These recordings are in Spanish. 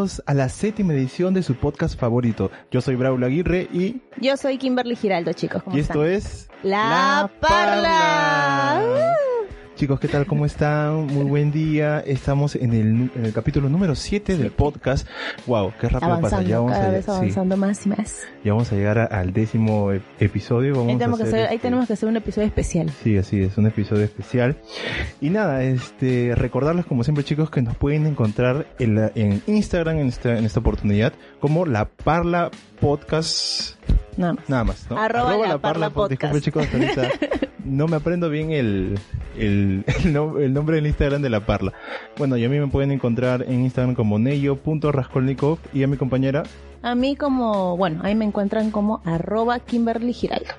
bienvenidos a la séptima edición de su podcast favorito. Yo soy Braulio Aguirre y... Yo soy Kimberly Giraldo, chicos. ¿cómo y están? esto es... La, Parla. Chicos, ¿qué tal? ¿Cómo están? Muy buen día. Estamos en el, nu- en el capítulo número 7 del podcast. Wow, qué rápido pasa. Ya vamos, cada a, vez sí, avanzando más y más. ya vamos a llegar a- al décimo e- episodio. Vamos Ahí a tenemos, que hacer, hacer, ahí este, tenemos que hacer un episodio especial. Sí, así es, un episodio especial. Y nada, este, recordarles como siempre chicos que nos pueden encontrar en, la- en Instagram en esta, en esta oportunidad como La Parla Podcast, Nada más. nada más, ¿no? Arroba La Parla Pod- Podcast. Chicos, hasta ahorita no me aprendo bien el, el, el, no- el nombre del Instagram de La Parla. Bueno, y a mí me pueden encontrar en Instagram como neyo.raskolnikov y a mi compañera A mí como, bueno, ahí me encuentran como arroba Kimberly Giraldo.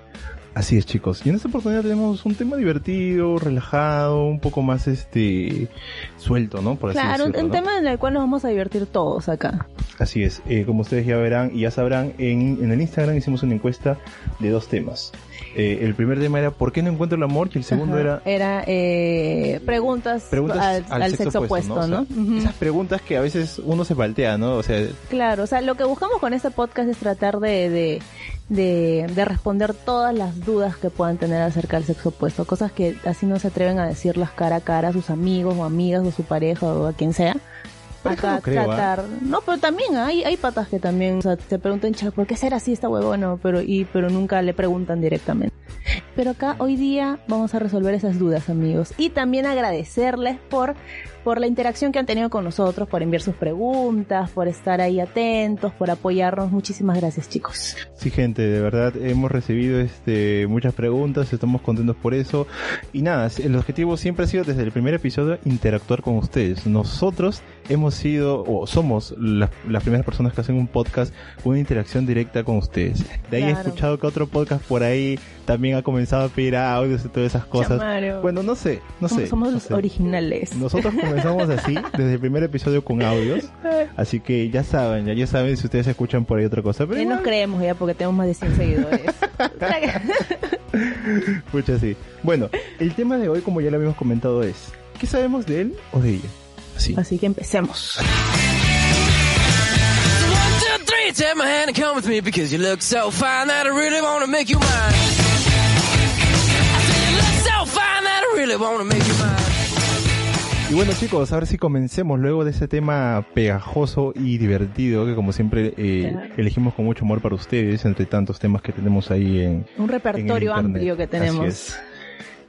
Así es, chicos. Y en esta oportunidad tenemos un tema divertido, relajado, un poco más este suelto, ¿no? Por así Claro, un, decirlo, un ¿no? tema en el cual nos vamos a divertir todos acá. Así es. Eh, como ustedes ya verán y ya sabrán, en, en el Instagram hicimos una encuesta de dos temas. Eh, el primer tema era ¿por qué no encuentro el amor? Y el segundo Ajá. era Era eh, preguntas, preguntas al, al sexo, opuesto, ¿no? Esas preguntas que a veces uno se paltea, ¿no? O sea, Claro, o sea, lo que buscamos con este podcast es tratar de, de, de, de responder todas las dudas que puedan tener acerca del sexo opuesto, cosas que así no se atreven a decirlas cara a cara a sus amigos o amigas o su pareja o a quien sea. No creo, ¿ah? tratar, no, pero también hay, hay patas que también, o sea, te preguntan, "Cha, ¿por qué será así esta huevona? Pero, y, pero nunca le preguntan directamente. Pero acá hoy día vamos a resolver esas dudas, amigos. Y también agradecerles por, por la interacción que han tenido con nosotros, por enviar sus preguntas, por estar ahí atentos, por apoyarnos. Muchísimas gracias, chicos. Sí, gente, de verdad hemos recibido este muchas preguntas, estamos contentos por eso. Y nada, el objetivo siempre ha sido desde el primer episodio interactuar con ustedes. Nosotros hemos sido o somos las, las primeras personas que hacen un podcast con una interacción directa con ustedes. De ahí he escuchado que otro podcast por ahí también ha comenzado a pedir audios y todas esas cosas. Chamario. Bueno, no sé, no somos, sé. somos no los sé. originales. Nosotros comenzamos así, desde el primer episodio con audios. Así que ya saben, ya, ya saben si ustedes escuchan por ahí otra cosa. Pero Ya nos igual, creemos ya porque tenemos más de 100 seguidores. Pucha, sí. Bueno, el tema de hoy, como ya lo habíamos comentado, es ¿qué sabemos de él o de ella? Así. Así que empecemos. Y bueno chicos, ahora sí comencemos luego de ese tema pegajoso y divertido que como siempre eh, Claro. elegimos con mucho amor para ustedes entre tantos temas que tenemos ahí en, Un repertorio en amplio que Así tenemos. es.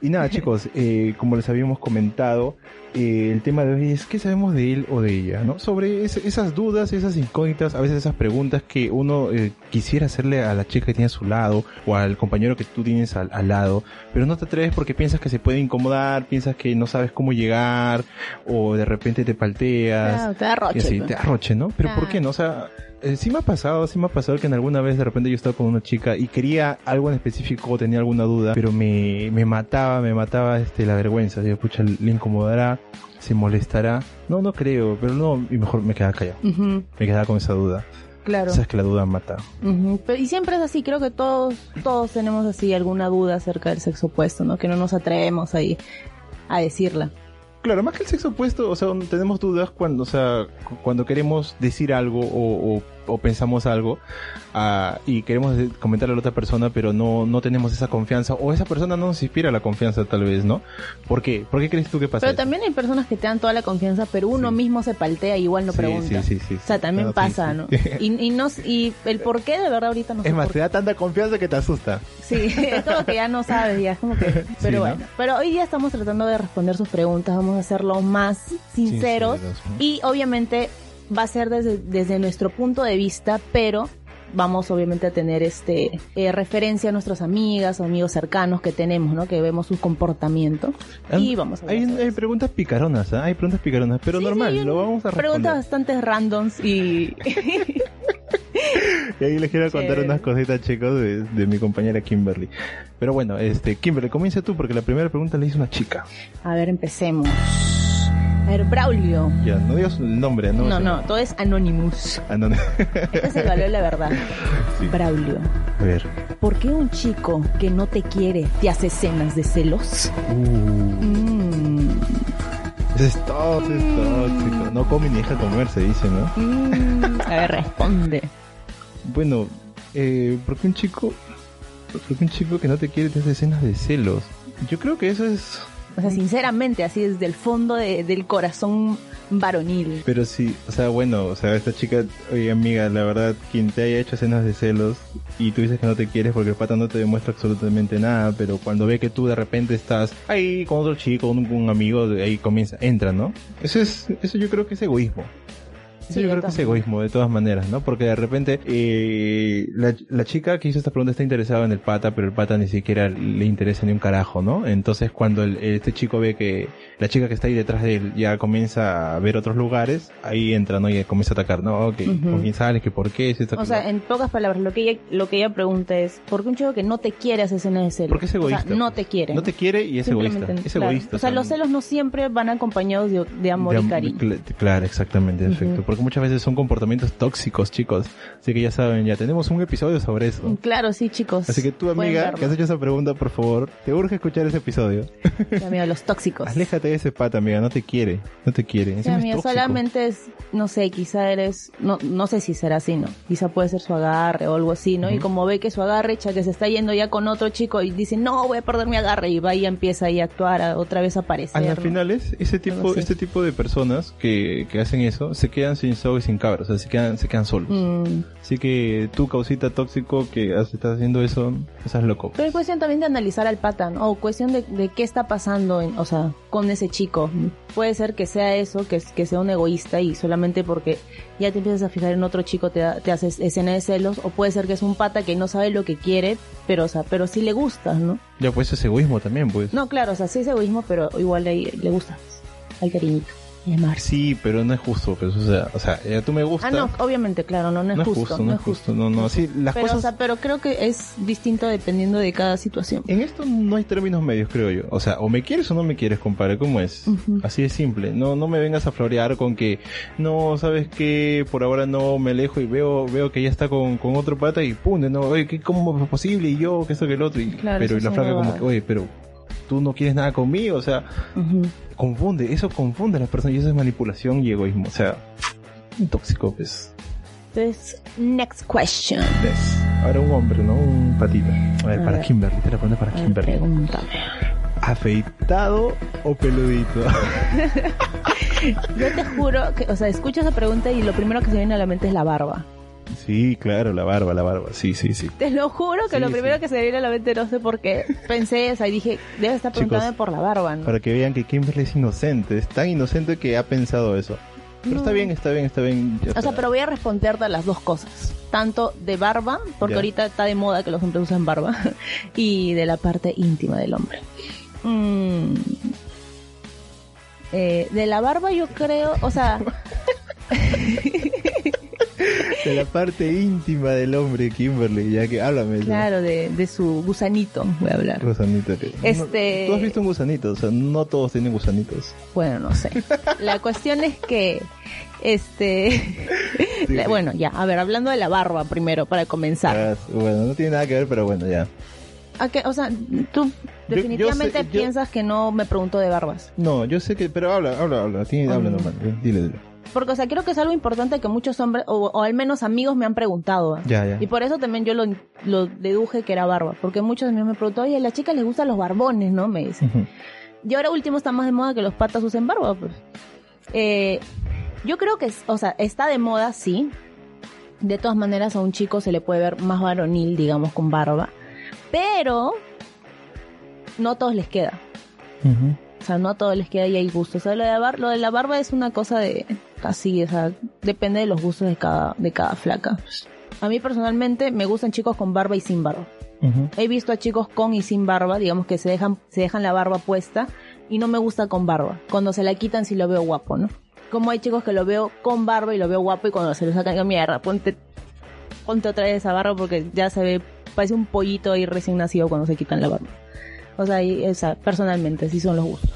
Y nada chicos, eh, como les habíamos comentado, eh, el tema de hoy es ¿qué sabemos de él o de ella? ¿no? Sobre es- esas dudas, esas incógnitas, a veces esas preguntas que uno eh, quisiera hacerle a la chica que tiene a su lado o al compañero que tú tienes al, al lado, pero no te atreves porque piensas que se puede incomodar, piensas que no sabes cómo llegar o de repente te palteas. Claro, te da roche, Y así, pues. te arroche, ¿no? Pero ¿por Claro. qué no? O sea, eh, sí me ha pasado, sí me ha pasado que en alguna vez de repente yo estaba con una chica y quería algo en específico o tenía alguna duda, pero me, me mataba, me mataba este la vergüenza. Digo, pucha, le incomodará, se molestará. No, no creo, pero no, y mejor me quedaba callado. Me quedaba con esa duda. claro. Sabes que la duda mata. Pero- Y siempre es así, creo que todos, todos tenemos así alguna duda acerca del sexo opuesto, ¿no? Que no nos atrevemos ahí a decirla. Claro, más que el sexo opuesto, o sea, tenemos dudas cuando, o sea, cu- cuando queremos decir algo o, o- o pensamos algo ah, y queremos comentarle a la otra persona, pero no, no tenemos esa confianza o esa persona no nos inspira la confianza tal vez, ¿no? ¿Por qué? ¿Por qué crees tú que pasa? Pero eso? también hay personas que te dan toda la confianza, pero uno Sí. mismo se paltea y igual no Sí, pregunta. sí, sí, sí, O sea, también No, sí, pasa, sí. ¿no? Y, y, no, y el por qué de verdad ahorita no sé Es más, por te da tanta confianza que te asusta. Sí, es como que ya no sabes, ya es como que... Pero ¿no? bueno, pero hoy día estamos tratando de responder sus preguntas, vamos a hacerlo más sinceros, Sinceros, ¿no? y obviamente va a ser desde, desde nuestro punto de vista, pero vamos obviamente a tener este eh, referencia a nuestras amigas o amigos cercanos que tenemos, ¿no? Que vemos su comportamiento y vamos a ver. Hay, hay preguntas picaronas, ¿ah? hay preguntas picaronas, pero normal, lo vamos a responder. Preguntas bastante randoms y... Y ahí les quiero contar Chévere. unas cositas, chicos, de, de mi compañera Kimberly. Pero bueno, este, Kimberly, comienza tú, porque la primera pregunta le hizo una chica. a ver, empecemos. A ver, Braulio. Ya, no digas el nombre, ¿no? No, no, todo es Anonymous. No, no. Este es el valor de la verdad. Sí. Braulio, A ver. ¿por qué un chico que no te quiere te hace escenas de celos? Uh, Mm. Ese es tóxico, es tóxico. No come ni deja comer, se dice, ¿no? Mm, a ver, responde. Bueno, eh, ¿por qué un chico, por qué un chico que no te quiere te hace escenas de celos? Yo creo que eso es, O sea, sinceramente, así desde el fondo de- del corazón varonil. pero sí, o sea, bueno, o sea, esta chica, oye amiga, la verdad, quien te haya hecho escenas de celos y tú dices que no te quieres porque el pata no te demuestra absolutamente nada, pero cuando ve que tú de repente estás ahí con otro chico, un amigo, de ahí comienza, entra, ¿no? Eso es, eso yo creo que es egoísmo. Eso Sí, yo creo que es egoísmo, de todas maneras, ¿no? Porque de repente eh, la, la chica que hizo esta pregunta está interesada en el pata, pero el pata ni siquiera le interesa ni un carajo, ¿no? Entonces cuando el- este chico ve que la chica que está ahí detrás de él ya comienza a ver otros lugares, ahí entra, ¿no? Y comienza a atacar, ¿no? Que, Ujú. ¿Con quién sales? ¿Que por qué? Esto, O sea, en pocas palabras, lo que ella, lo que ella pregunta es, ¿por qué un chico que no te quiere hace escenas de celos? Porque es egoísta. O sea, no te quiere. No te quiere y es egoísta. Es claro. egoísta. O sea, los celos no siempre van acompañados de, de amor De y cariño. cl- Claro, exactamente, perfecto. Porque muchas veces son comportamientos tóxicos, chicos. Así que ya saben, ya tenemos un episodio sobre eso. Claro, sí, chicos. Así que Pueden amiga, que has hecho esa pregunta, por favor, te urge escuchar ese episodio. Sí, amigo, los tóxicos. Aléjate de ese pata, amiga, no te quiere, no te quiere. Es amigo, tóxico. solamente es, no sé, quizá eres, no, no sé si será así, ¿no? Quizá puede ser su agarre o algo así, ¿no? Y como ve que su agarre, cha, que se está yendo ya con otro chico y dice, no, voy a perder mi agarre y va y empieza ahí a actuar, a otra vez a aparecer. A las ¿no? finales, ese tipo, este tipo de personas que, que hacen eso, se quedan sin soga y sin cabra, o sea, se quedan, se quedan solos. Mm. Así que tú, causita tóxico, que has- estás haciendo eso, estás loco. Pero es cuestión también de analizar al pata, ¿no? O cuestión de, de qué está pasando, en, o sea, con ese chico. Puede ser que sea eso, que, que sea un egoísta y solamente porque ya te empiezas a fijar en otro chico te, te haces escena de celos, o puede ser que es un pata que no sabe lo que quiere, pero, o sea, pero sí le gusta, ¿no? Ya, pues es egoísmo también, pues. No, claro, o sea, sí es egoísmo, pero igual le, le gusta. Al cariñito. Y amar. Sí, pero no es justo, pues, o sea, o sea, ya tú me gusta. Ah, no, obviamente, claro, no, no es justo. no es justo, no, no, sí, las Pero, cosas... o sea, pero creo que es distinto dependiendo de cada situación. En esto no hay términos medios, creo yo. O sea, o me quieres o no me quieres, compadre. ¿Cómo es? Ujú. Así de simple. No, no me vengas a florear con que, no, sabes que por ahora no me alejo y veo, veo que ella está con, con otro pata y pum, de no, oye, ¿qué, ¿cómo es posible? Y yo, que esto, que el otro. Y, Claro, pero eso y la flaca como que, oye, pero tú no quieres nada conmigo. O sea, Ujú. confunde, eso confunde a las personas y eso es manipulación y egoísmo. O sea, tóxico, pues. Entonces, next question. Es. Ahora un hombre, ¿no? Un patita. A ver, A para ver. Kimberly, te la pones para Kimberly. pregúntame. ¿Afeitado o peludito? Yo te juro que, o sea, escucho esa pregunta y lo primero que se viene a la mente es la barba. Sí, claro, la barba, la barba. Sí, sí, sí. Te lo juro que Sí, lo primero sí. que se me viene a la mente no sé por qué. Pensé, o sea, y dije, debe estar Chicos, preguntándome por la barba, ¿no? Para que vean que Kimberly es inocente. Es tan inocente que ha pensado eso. Pero No. está bien, está bien, está bien. O sea, pero voy a responderte a las dos cosas. Tanto de barba, porque Ya. ahorita está de moda que los hombres usan barba, y de la parte íntima del hombre. Mm. Eh, de la barba yo creo, o sea, De la parte íntima del hombre, Kimberly, ya que háblame. ¿no? claro, de, de su gusanito voy a hablar. Gusanito. Este- Tú has visto un gusanito, o sea, no todos tienen gusanitos. Bueno, no sé. La cuestión es que, este, Sí, la- sí. bueno, ya, a ver, hablando de la barba primero, para comenzar. Ah, bueno, no tiene nada que ver, pero bueno, ya. ¿A qué? O sea, tú yo definitivamente sé- yo- piensas que no me pregunto de barbas. No, yo sé que, pero habla, habla, habla, tiene, habla Mm. normal, dile, dile. Porque, o sea, creo que es algo importante que muchos hombres, o, o al menos amigos, me han preguntado. ¿eh? Ya, ya. Y por eso también yo lo, lo deduje que era barba. Porque muchos amigos me preguntan, oye, a las chicas les gustan los barbones, ¿no? Me dicen. Y ahora último está más de moda que los patas usen barba, pues. Eh, yo creo que, o sea, está de moda, sí. De todas maneras, a un chico se le puede ver más varonil, digamos, con barba. Pero no a todos les queda. Ujú. O sea, no a todos les queda y hay gustos. O sea, lo de, la bar- lo de la barba es una cosa de así, o sea, depende de los gustos de cada, de cada flaca. A mí personalmente me gustan chicos con barba y sin barba. He visto a chicos con y sin barba, digamos que se dejan, se dejan la barba puesta y no me gusta con barba. Cuando se la quitan sí lo veo guapo, ¿no? Como hay chicos que lo veo con barba y lo veo guapo y cuando se lo sacan, digo, mierda, ponte, ponte otra vez esa barba porque ya se ve, parece un pollito ahí recién nacido cuando se quitan la barba. O sea, o sea, personalmente, sí son los gustos.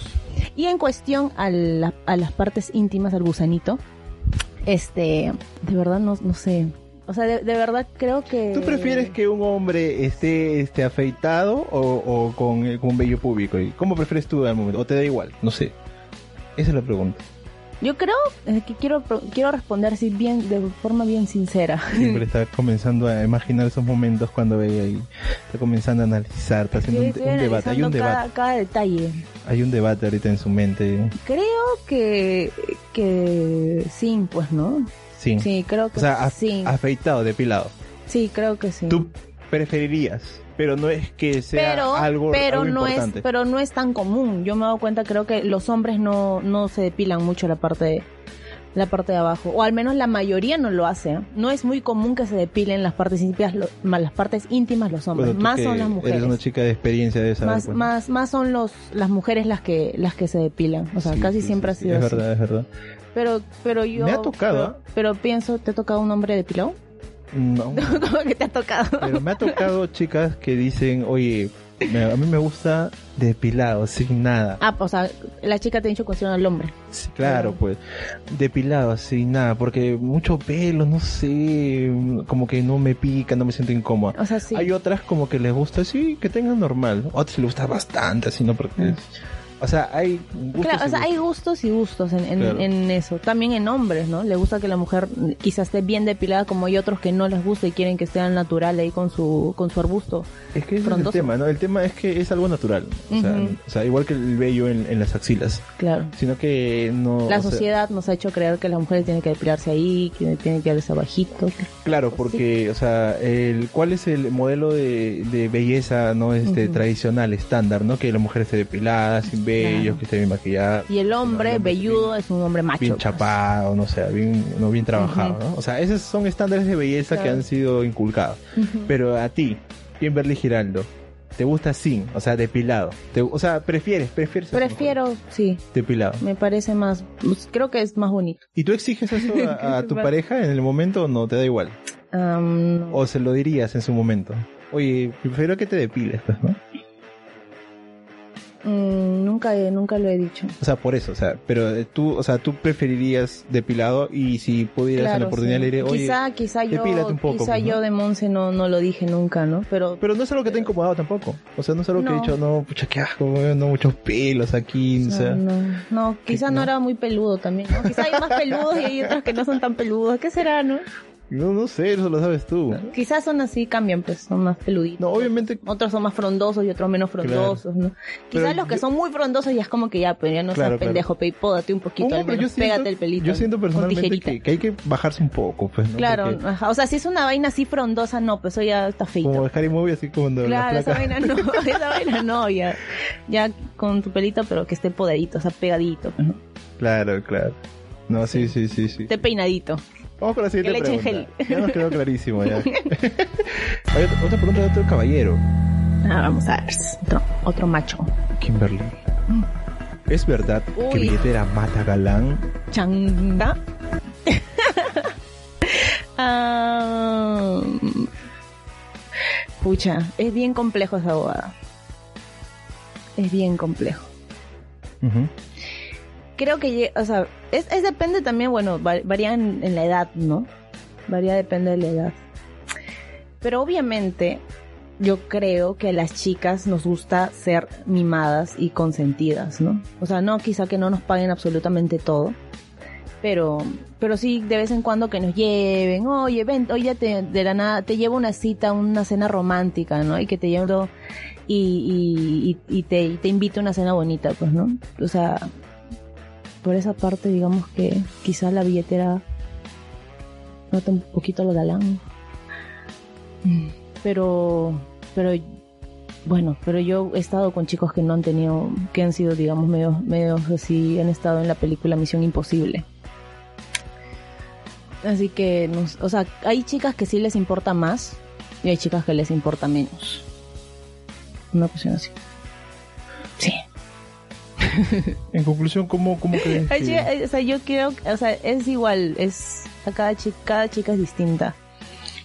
Y en cuestión a, la- a las partes íntimas, al gusanito, este, de verdad no, no sé. O sea, de, de verdad creo que... ¿Tú prefieres que un hombre esté, esté afeitado o, o con, con vello público? ¿Y ¿Cómo prefieres tú al momento? ¿O te da igual? No sé. Esa es la pregunta. Yo creo eh, que quiero quiero responder así bien de forma bien sincera. Siempre está comenzando a imaginar esos momentos cuando ve ahí. Está comenzando a analizar, está haciendo un, un debate. Hay un debate. cada, cada detalle. Hay un debate ahorita en su mente. Creo que que sí, pues, ¿no? Sí. Sí, creo que O sea, af- sí. afeitado, depilado. Sí, creo que sí. Tú preferirías, pero no es que sea pero algo, pero algo no importante. es pero no es tan común yo me he dado cuenta creo que los hombres no no se depilan mucho la parte de, la parte de abajo o al menos la mayoría no lo hace no es muy común que se depilen las partes íntimas lo- las partes íntimas los hombres Bueno, más son las mujeres Eres una chica de experiencia de saber. más más más son los las mujeres las que las que se depilan o sea Sí, casi sí, siempre sí, ha sido Es así verdad, es verdad. pero pero yo Me ha tocado, pero, pero pienso te ha tocado un hombre depilado No, ¿Cómo que te ha tocado pero me ha tocado chicas que dicen, oye, me- a mí me gusta depilado, sin nada. ah o sea la chica te ha dicho cuestión al hombre Sí, claro, Claro. pues, depilado, sin nada, porque mucho pelo, no sé, como que no me pica, no me siento incómoda. o sea sí Hay otras como que les gusta, sí, que tengan normal. Otras les gusta bastante, así, ¿no? Porque, Mm. O sea, hay gustos Claro, o y sea, hay gustos. gustos y gustos en, en, Claro. en eso. También en hombres, ¿no? Le gusta que la mujer quizás esté bien depilada, como hay otros que no les gusta y quieren que esté natural ahí con su, con su arbusto. Es que ese es el tema, ¿no? El tema es que es algo natural. O, sea, Ujú. o sea, igual que el vello en, en las axilas. Claro. Sino que no... La sea, sociedad nos ha hecho creer que las mujeres tienen que depilarse ahí, que tienen que darse abajito. Claro, porque, o sea, el, ¿cuál es el modelo de, de belleza no este tradicional, estándar, no? Que la mujer esté depilada, sin Claro. que esté bien maquillada, Y el hombre el hombre velludo es un hombre macho. bien pues. chapado, no sé, bien, no bien trabajado. ¿no? O sea, esos son estándares de belleza que han sido inculcados. Pero a ti, Kimberly Giraldo, ¿te gusta sin, o sea, depilado? Te- o sea, prefieres, prefieres Prefiero, sí, depilado. me parece más, pues, creo que es más bonito. ¿Y tú exiges eso a, a tu pareja en el momento o no? ¿Te da igual? No. ¿O se lo dirías en su momento? Oye, prefiero que te depiles, pues, ¿no? Mm, nunca, nunca lo he dicho. O sea, por eso, o sea, pero eh, tú, o sea, tú preferirías depilado y si pudieras en la Claro, oportunidad sí. le diré, oye, quizá, quizá yo, un poco, quizá pues, ¿no? yo de Monse no, no lo dije nunca, ¿no? Pero, pero no es algo que te ha incomodado tampoco. O sea, no es algo que he dicho, no, pucha, qué asco, no muchos pelos aquí, o no, sea. no, no, quizá ¿no? no era muy peludo también, ¿no? Quizá hay más peludos y hay otros que no son tan peludos. ¿Qué será, no? No, no sé, eso lo sabes tú. Quizás son así, cambian, pues, son más peluditos. No, obviamente, Otros son más frondosos y otros menos frondosos, ¿no? Quizás Pero los que yo- son muy frondosos ya es como que ya, pero ya no Claro, seas claro. pendejo, pe, pódate un poquito, al menos, siento, pégate el pelito. yo siento personalmente que, que hay que bajarse un poco, pues, ¿no? Claro, Porque ajá, o sea, si es una vaina así frondosa, no, pues eso ya está feito. como dejar Movie así como cuando Claro, la esa vaina no, esa vaina no, ya, ya con tu pelito, pero que esté podadito, o sea, pegadito, pues, ¿no? Claro, claro. No, sí, sí, sí, sí. esté peinadito. Vamos con la siguiente Que pregunta. Ya nos quedó clarísimo ya. Hay otra, pregunta de otro caballero. Ah, vamos a ver, otro, otro macho. Kimberly. ¿Es verdad que Uy. billetera mata galán? Changa. Ah, pucha, es bien complejo esa abogada. Es bien complejo. Creo que, o sea, es, es depende también, bueno, va- varía en, la edad, ¿no? Varía depende de la edad. Pero obviamente, yo creo que a las chicas nos gusta ser mimadas y consentidas, ¿no? O sea, no quizá que no nos paguen absolutamente todo, pero, pero sí de vez en cuando que nos lleven, oye, ven, oye, te, de la nada, te llevo una cita, una cena romántica, ¿no? Y que te llevo y, y, y te, y te invito a una cena bonita, pues, ¿no? O sea, por esa parte, digamos que quizá la billetera nota un poquito lo galán. Mm, Pero, pero, bueno, pero yo he estado con chicos que no han tenido, que han sido, digamos, medio, medio así, han estado en la película Misión Imposible. Así que, nos- o sea, hay chicas que sí les importa más y hay chicas que les importa menos. Una cuestión así. Sí. En conclusión, ¿cómo, cómo crees que- o sea, yo creo, que- o sea, es igual, es a cada chica, cada chica es distinta.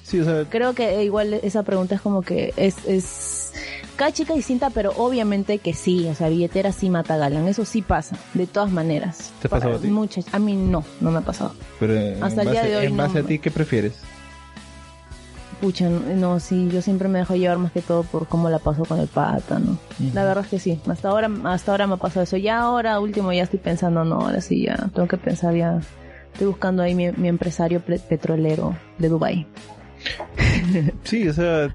Sí, o sea, Creo que igual esa pregunta es como que es, es cada chica es distinta, pero obviamente que sí, o sea, billetera sí mata galán, eso sí pasa, de todas maneras. ¿Te ha pasado a ti? Muchas, a mí no, no me ha pasado. pero en Hasta el base, día de hoy en no base a ti, ¿qué prefieres? Pucha, no, sí, yo siempre me dejo llevar más que todo por cómo la paso con el pata, ¿no? La verdad es que sí, hasta ahora, hasta ahora me ha pasado eso. Ya ahora, último, ya estoy pensando, no, ahora sí, ya tengo que pensar ya. Estoy buscando ahí mi, mi empresario pe- petrolero de Dubai. Sí, o sea,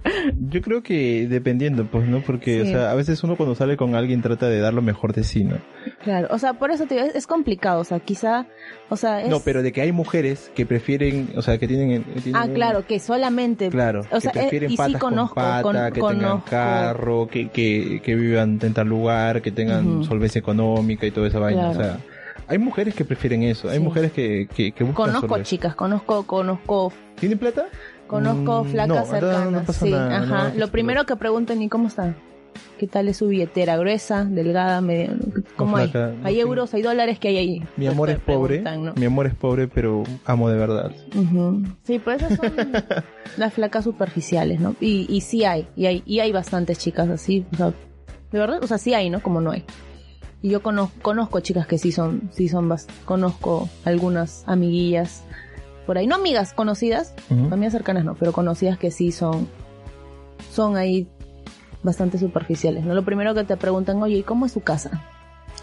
yo creo que dependiendo, pues, ¿no? Porque, Sí. o sea, a veces uno cuando sale con alguien trata de dar lo mejor de sí, ¿no? Claro, o sea, por eso te digo, es, es complicado, o sea, quizá, o sea, es... No, pero de que hay mujeres que prefieren, o sea, que tienen... tienen Ah, claro, que solamente... Claro, o sea, que eh, prefieren y sí patas conozco, con pata, con- que tengan conozco. carro, que, que, que vivan en tal lugar, que tengan Ujú. solvencia económica y toda esa vaina. Claro. O sea, hay mujeres que prefieren eso, hay Sí. mujeres que, que, que buscan Conozco chicas, conozco, conozco, ¿Tienen plata? Conozco Mm, flacas no, cercanas, no pasa sí, nada, ajá. Lo primero que preguntan, ¿y cómo está? ¿Qué tal es su billetera? ¿Gruesa? ¿Delgada? Medio, ¿Cómo hay? flaca, ¿Hay euros? ¿Hay dólares? ¿Qué hay ahí? Mi amor es pobre, mi amor es pobre, pero amo de verdad. Sí, pues esas son las flacas superficiales, ¿no? Y, y sí hay, y hay, y hay bastantes chicas así, o sea, de verdad, o sea, sí hay, ¿no? Como no hay. Y yo conozco, conozco chicas que sí son, sí son, conozco algunas amiguillas por ahí, no amigas, conocidas, Ujú. amigas cercanas no, pero conocidas que sí son, son ahí bastante superficiales, ¿no? Lo primero que te preguntan, oye, ¿y cómo es su casa?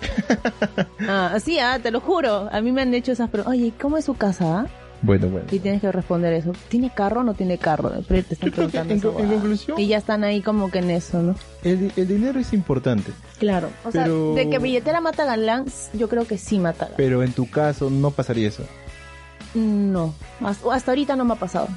ah, sí, ah, te lo juro, a mí me han hecho esas preguntas, oye, ¿y cómo es su casa? ah? Bueno, bueno. Y tienes que responder eso. ¿Tiene carro o no tiene carro? Pero te están preguntando en, eso, en conclusión, Y ya están ahí como que en eso, ¿no? el, el dinero es importante, Claro. O sea, Pero- de que billetera mata galán, yo creo que sí mata galán. pero en tu caso no pasaría eso. No. Hasta, hasta ahorita no me ha pasado.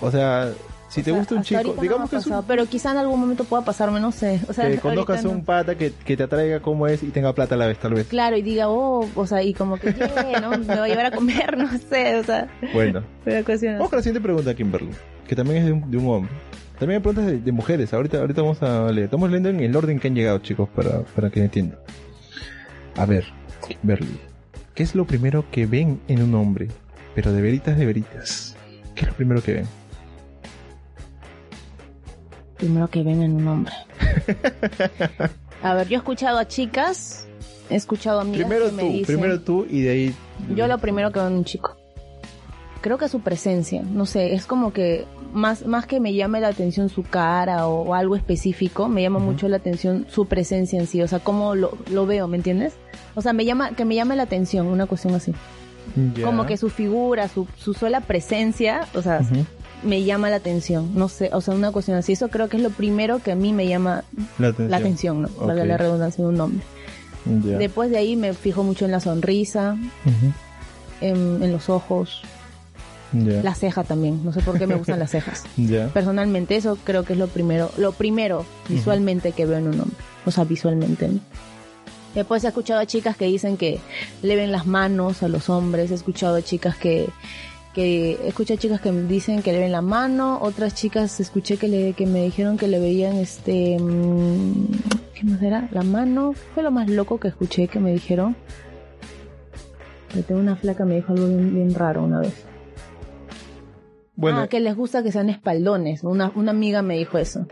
O sea, si O te sea, gusta un chico, no digamos que, es un- Pero quizá en algún momento pueda pasarme, no sé. O sea, que conozcas a un no. pata que, que te atraiga como es y tenga plata a la vez, tal vez. Claro, y diga, oh, o sea, y como que, yeah, ¿no? Me va a llevar a comer, no sé, o sea, Bueno, pero vamos con la siguiente pregunta, Kimberly, que también es de un, de un hombre. También hay preguntas de, de mujeres, ahorita, ahorita vamos a leer. Estamos leyendo en el orden que han llegado, chicos, para, para que entiendan. A ver, Kimberly, ¿qué es lo primero que ven en un hombre? Pero de veritas, de veritas. ¿Qué es lo primero que ven? Primero que ven en un hombre. A ver, yo he escuchado a chicas, he escuchado a amigas Primero que me tú, dicen... primero tú y de ahí... Yo lo primero que veo en un chico. Creo que su presencia, no sé, es como que más, más que me llame la atención su cara o, o algo específico, me llama mucho la atención su presencia en sí, o sea, cómo lo, lo veo, ¿me entiendes? O sea, me llama, que me llame la atención, una cuestión así. Como que su figura, su, su sola presencia, o sea, me llama la atención, no sé, o sea, una cuestión así. Eso creo que es lo primero que a mí me llama La atención. la atención, ¿no? Valga la redundancia de un nombre. Después de ahí me fijo mucho en la sonrisa, en, en los ojos, la ceja también. No sé por qué me gustan las cejas. Personalmente eso creo que es lo primero, lo primero visualmente que veo en un hombre. O sea, visualmente. ¿no? Después he escuchado a chicas que dicen que le ven las manos a los hombres. He escuchado a chicas que que escuché chicas que me dicen que le ven la mano, otras chicas escuché que le que me dijeron que le veían este mm, ¿qué más era? La mano, fue lo más loco que escuché que me dijeron. Que tengo una flaca me dijo algo bien, bien raro una vez. Bueno, Ah, que les gusta que sean espaldones. Una, una amiga me dijo eso.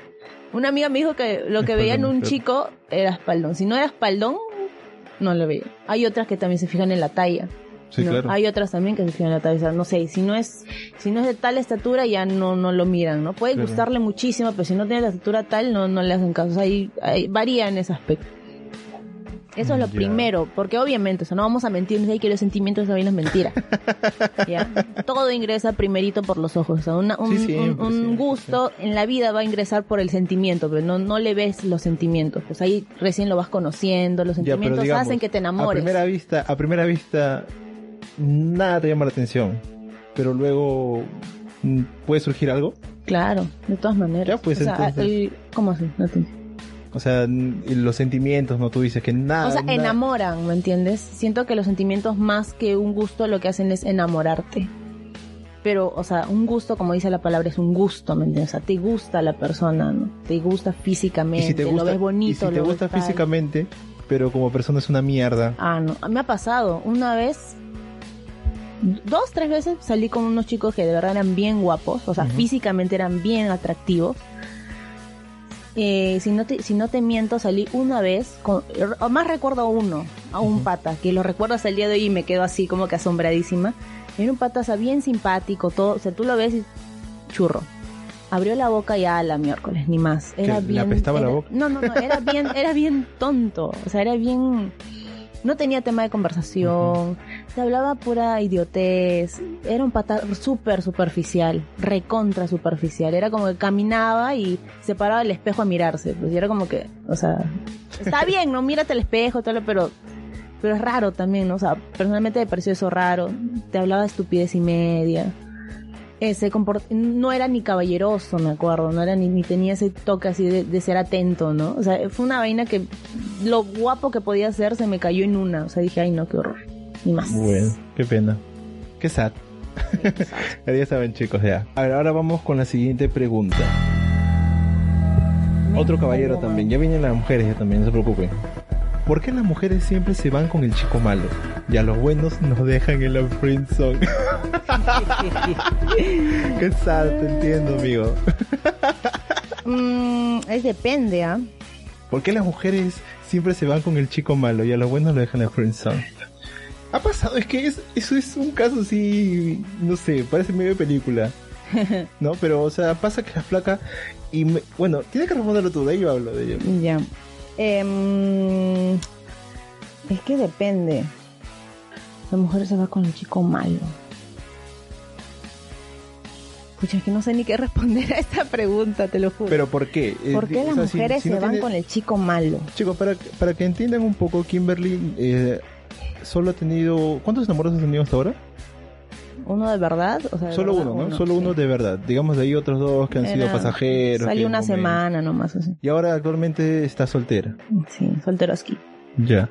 Una amiga me dijo que lo que veía en un chico era espaldón. Si no era espaldón, no lo veía. Hay otras que también se fijan en la talla. sí, ¿no? claro. Hay otras también que se fijan en la talla. O sea, no sé, si no es, si no es de tal estatura, ya no, no lo miran, ¿no? Puede Claro. gustarle muchísimo, pero si no tiene la estatura tal, no, no le hacen caso. O sea, ahí- ahí varía en ese aspecto. Eso es lo Ya. primero, porque obviamente, o sea, no vamos a mentir, hay que los sentimientos también es mentira. ¿Ya? Todo ingresa primerito por los ojos. O sea, una- un, Sí, siempre, un- un siempre, gusto en la vida va a ingresar por el sentimiento, pero no, no le ves los sentimientos. Pues ahí recién lo vas conociendo, los Ya, sentimientos digamos, hacen que te A enamores. primera vista, a primera vista, nada te llama la atención. Pero luego mm, puede surgir algo. Claro, de todas maneras. Ya, pues, O sea, entonces- ¿Cómo así? No te. O sea, y los sentimientos, no tú dices que nada. o sea, nada- enamoran, ¿me entiendes? Siento que los sentimientos más que un gusto lo que hacen es enamorarte. Pero, o sea, un gusto, como dice la palabra, es un gusto, ¿me entiendes? O sea, te gusta la persona, ¿no? Te gusta Y físicamente, si te gusta, lo ves bonito, y si te gusta tal. físicamente, pero como persona es una mierda. Ah, no. Me ha pasado. Una vez, dos, tres veces salí con unos chicos que de verdad eran bien guapos. O sea, físicamente eran bien atractivos. Eh, si, no te, si no te miento, salí una vez, con, o más recuerdo uno, a un pata, que lo recuerdo hasta el día de hoy y me quedo así como que asombradísima. Era un pata, o sea, bien simpático, todo, o sea, tú lo ves y churro. abrió la boca y a la miércoles, ni más. Era ¿Que le bien. apestaba la era- boca? No, no, no, era bien, era bien tonto. O sea, era bien. No tenía tema de conversación, te hablaba pura idiotez, era un pata súper superficial, recontra superficial, era como que caminaba y se paraba al espejo a mirarse, pues y era como que, o sea, está bien, no mírate al espejo, tal, pero pero es raro también, ¿no? O sea, personalmente me pareció eso raro. Te hablaba de estupidez y media. Ese comport no era ni caballeroso, me acuerdo, no era ni, ni tenía ese toque así de, de ser atento, ¿no? O sea, fue una vaina que lo guapo que podía ser se me cayó en una. O sea, dije, ay no, qué horror. Ni más. Bueno, qué pena. Qué sad. ya saben chicos, ya. A ver, ahora vamos con la siguiente pregunta. Otro caballero también. Ya vienen las mujeres ya también, no se preocupen. ¿Por qué las mujeres siempre se van con el chico malo? Y a los buenos nos dejan en la friendzone. qué sad, te entiendo, amigo. Mm, es depende, ¿ah? ¿Por qué las mujeres siempre se van con el chico malo y a los buenos lo dejan en la friendzone? Ha pasado, es que es, eso es un caso así, no sé, parece medio película. ¿No? Pero, o sea, pasa que la flaca y me- bueno, tienes que responderlo tú, de ello hablo, de ello. Ya. Em, es que depende. La mujer se va con el chico malo. Pucha, es que no sé ni qué responder a esta pregunta, te lo juro. Pero ¿por qué? ¿Por qué o las sea, mujeres si se no van tiene- con el chico malo? Chicos, para, para que entiendan un poco, Kimberly eh, solo ha tenido... ¿Cuántos enamorados has tenido hasta ahora? ¿Uno de verdad? O sea, de Solo verdad, uno, ¿no? Solo uno de verdad. Digamos de ahí otros dos que han sido pasajeros. Salió que una semana nomás, así. Y ahora actualmente está soltera. Sí, solteroski. Ya.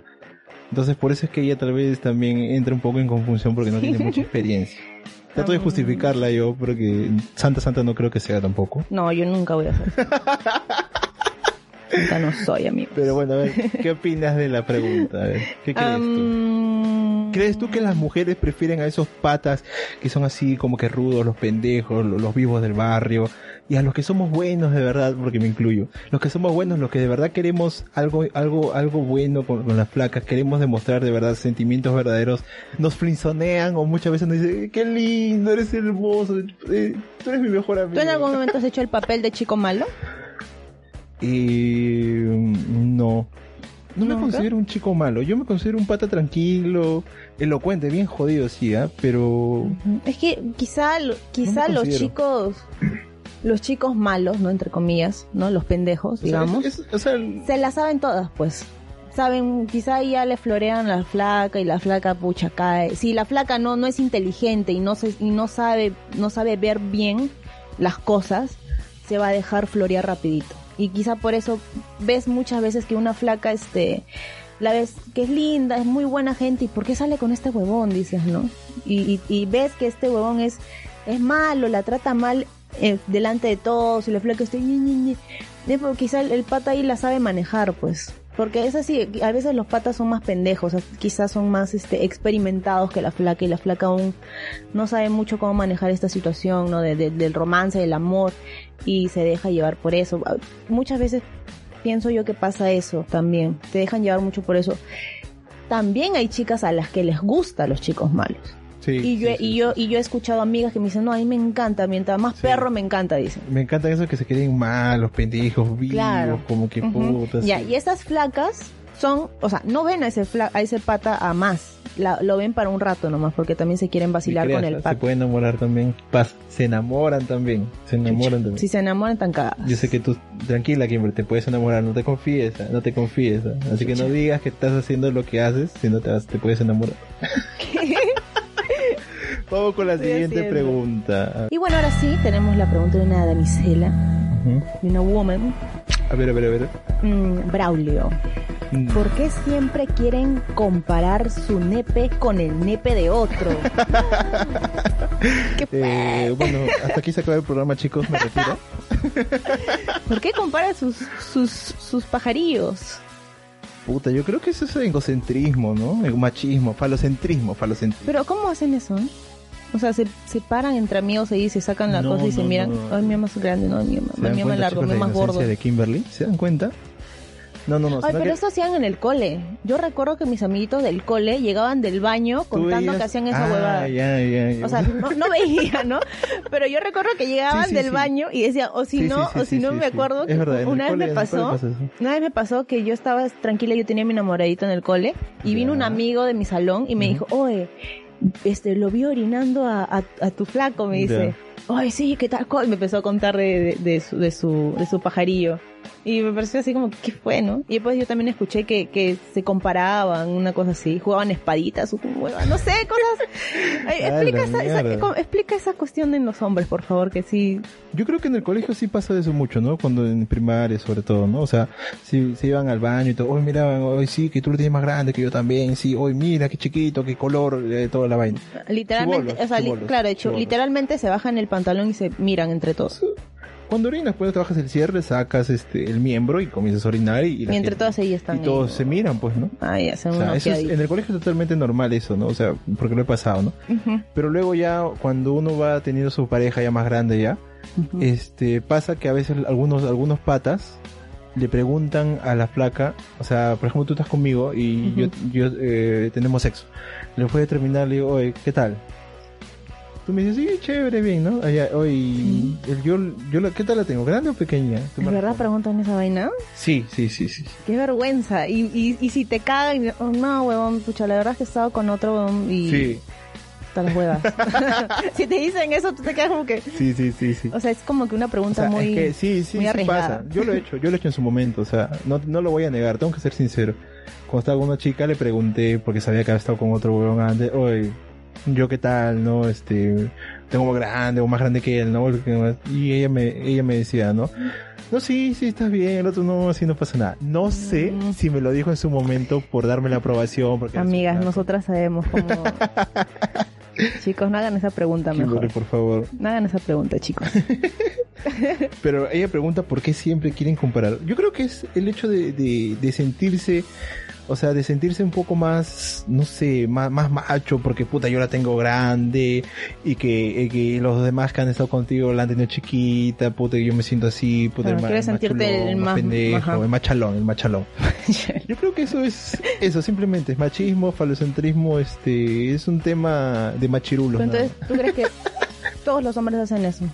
Entonces por eso es que ella tal vez también entra un poco en confusión porque no tiene mucha experiencia. Trato de justificarla yo porque Santa Santa no creo que sea tampoco. No, yo nunca voy a hacer. Santa no soy, amigo. Pero bueno, a ver, ¿qué opinas de la pregunta? A ver, ¿qué crees tú? ¿Crees tú que las mujeres prefieren a esos patas que son así como que rudos, los pendejos, lo- los vivos del barrio, y a los que somos buenos de verdad, porque me incluyo, los que somos buenos, los que de verdad queremos algo, algo, algo bueno con, con las flacas, queremos demostrar de verdad sentimientos verdaderos, nos flinzonean o muchas veces nos dicen, qué lindo, eres hermoso, eh, tú eres mi mejor amigo. ¿Tú en algún momento has hecho el papel de chico malo? Y no. No me considero un chico malo. Yo me considero un pata tranquilo, elocuente, bien jodido, sí, ¿ah? Pero Es que quizá, quizá No los chicos, los chicos malos, ¿no? Entre comillas, ¿no? Los pendejos, o sea, digamos. es- es- o sea, el- Se la saben todas, pues. Saben, quizá ya le florean la flaca y la flaca pucha cae. Si la flaca no, no es inteligente y no se, y no sabe, no sabe ver bien las cosas, se va a dejar florear rapidito. Y quizá por eso ves muchas veces que una flaca, este, la ves que es linda, es muy buena gente, ¿y por qué sale con este huevón? Dices, ¿no? Y, y, y ves que este huevón es, es malo, la trata mal eh, delante de todos, y la flaca está. Es porque quizá el, pata ahí la sabe manejar, pues. Porque es así, a veces los patas son más pendejos, quizás son más este experimentados que la flaca y la flaca aún no sabe mucho cómo manejar esta situación, ¿no? De, de- del romance, del amor y se deja llevar por eso. Muchas veces pienso yo que pasa eso también, te dejan llevar mucho por eso. También hay chicas a las que les gustan los chicos malos. sí, Y yo, sí, sí, y yo, y yo he escuchado amigas que me dicen, no, a mí me encanta, mientras más perro me encanta, dicen. Me encantan esos que se creen malos, pendejos, vivos, Claro. como que putas. Ya, y esas flacas son, o sea, no ven a ese, fla- a ese pata a más. La- lo ven para un rato nomás, porque también se quieren vacilar creas, con el Se pata. pueden enamorar también. Paz, se enamoran también. Se enamoran también. Si se enamoran, tan cagadas. Yo sé que tú, tranquila, Kimber, te puedes enamorar, no te confíes, no te confíes. Así que no digas que estás haciendo lo que haces, si no te, vas- te puedes enamorar. Vamos con la Estoy siguiente haciendo. pregunta. Y bueno, ahora sí, tenemos la pregunta de una damisela, Ujú. de una woman, A ver, a ver, a ver. mm, Braulio. Mm. ¿Por qué siempre quieren comparar su nepe con el nepe de otro? ¿Qué? Eh, bueno, hasta aquí se acaba el programa, chicos, me retiro. ¿Por qué compara sus, sus, sus pajarillos? Puta, yo creo que eso es egocentrismo, ¿no? El machismo, falocentrismo, falocentrismo. Pero ¿cómo hacen eso? O sea, se, se paran entre amigos ahí, se sacan la No, cosa y se no, miran. no. Ay, mío más grande, no, ¿Se dan mío más cuenta, largo, mío la más gordo. de Kimberly? ¿Se dan cuenta? No, no, no. Ay, pero que eso hacían en el cole. Yo recuerdo que mis amiguitos del cole llegaban del baño contando veías- que hacían esa Ah, huevada. ya, ya, ya. O sea, no, no veía, ¿no? Pero yo recuerdo que llegaban Sí, sí, del sí. baño y decían, o si no, o si no me acuerdo que verdad, una vez cole- me pasó, una vez me pasó que yo estaba tranquila, yo tenía mi enamoradito en el cole y vino un amigo de mi salón y me dijo, oye, este, lo vi orinando a, a, a tu flaco, me dice. Ay, sí, ¿qué tal? co-?" Y me empezó a contar de, de, de su, de, su, de su pajarillo. Y me pareció así como, ¿qué fue, no? Y después yo también escuché que, que se comparaban, una cosa así, jugaban espaditas, o no sé, cosas. Ay, explica, esa, esa- explica esa cuestión en los hombres, por favor, que sí. Yo creo que en el colegio sí pasa eso mucho, ¿no? Cuando en primaria, sobre todo, ¿no? O sea, si se iban al baño y todo, hoy mira, hoy sí, que tú lo tienes más grande que yo también, sí, hoy mira, qué chiquito, qué color, eh, toda la vaina. Literalmente, Chibolos, o sea, chibolos, claro, de hecho, chibolos. literalmente se bajan el pantalón y se miran entre todos. Cuando orinas, pues trabajas el cierre, sacas este el miembro y comienzas a orinar y, y la entre gente- todas ellas están y todos ahí. se miran, pues, ¿no? Ay, hacen O sea, eso es- en el colegio es totalmente normal eso, ¿no? O sea, porque lo he pasado, ¿no? Pero luego ya, cuando uno va teniendo su pareja ya más grande ya, este, pasa que a veces algunos, algunos patas le preguntan a la flaca, o sea, por ejemplo, tú estás conmigo y yo, yo eh, tenemos sexo. Le puede terminar, le digo, oye, ¿qué tal? Tú me dices, sí, chévere, bien, ¿no? Allá, el- yo, yo, la- ¿qué tal la tengo? ¿Grande o pequeña? ¿De verdad preguntan esa vaina? Sí, sí, sí, sí. Qué vergüenza. Y, y, y si te cagan, oh, no, huevón, pucha, la verdad es que he estado con otro huevón y Sí, hasta las huevas. si te dicen eso, tú te quedas como que... sí, sí, sí, sí. O sea, es como que una O pregunta sea, muy... es que sí, sí, muy sí arriesgada. pasa. Yo lo he hecho, yo lo he hecho en su momento, o sea, no, no lo voy a negar, tengo que ser sincero. Cuando estaba con una chica le pregunté, porque sabía que había estado con otro huevón antes, oye, yo qué tal, ¿no? Este, tengo más grande o más grande que él, ¿no? Y ella me, ella me decía, ¿no? No, sí, sí, estás bien, el otro no, así no pasa nada. No sé Mm. si me lo dijo en su momento por darme la aprobación, porque... Amigas, nosotras sabemos cómo... chicos, no hagan esa pregunta mejor. por favor. No hagan esa pregunta, chicos. Pero ella pregunta por qué siempre quieren comparar. Yo creo que es el hecho de, de, de sentirse, o sea, de sentirse un poco más, no sé, más, más macho, porque puta, yo la tengo grande, y que, y que los demás que han estado contigo la han tenido chiquita, puta, y yo me siento así, puta, Claro, el más, sentirte chulón, el más más- pendejo, ajá. el machalón, el machalón. Yo creo que eso es, eso simplemente, es machismo, falocentrismo, este, es un tema de machirulos. Entonces, ¿tú crees que todos los hombres hacen eso?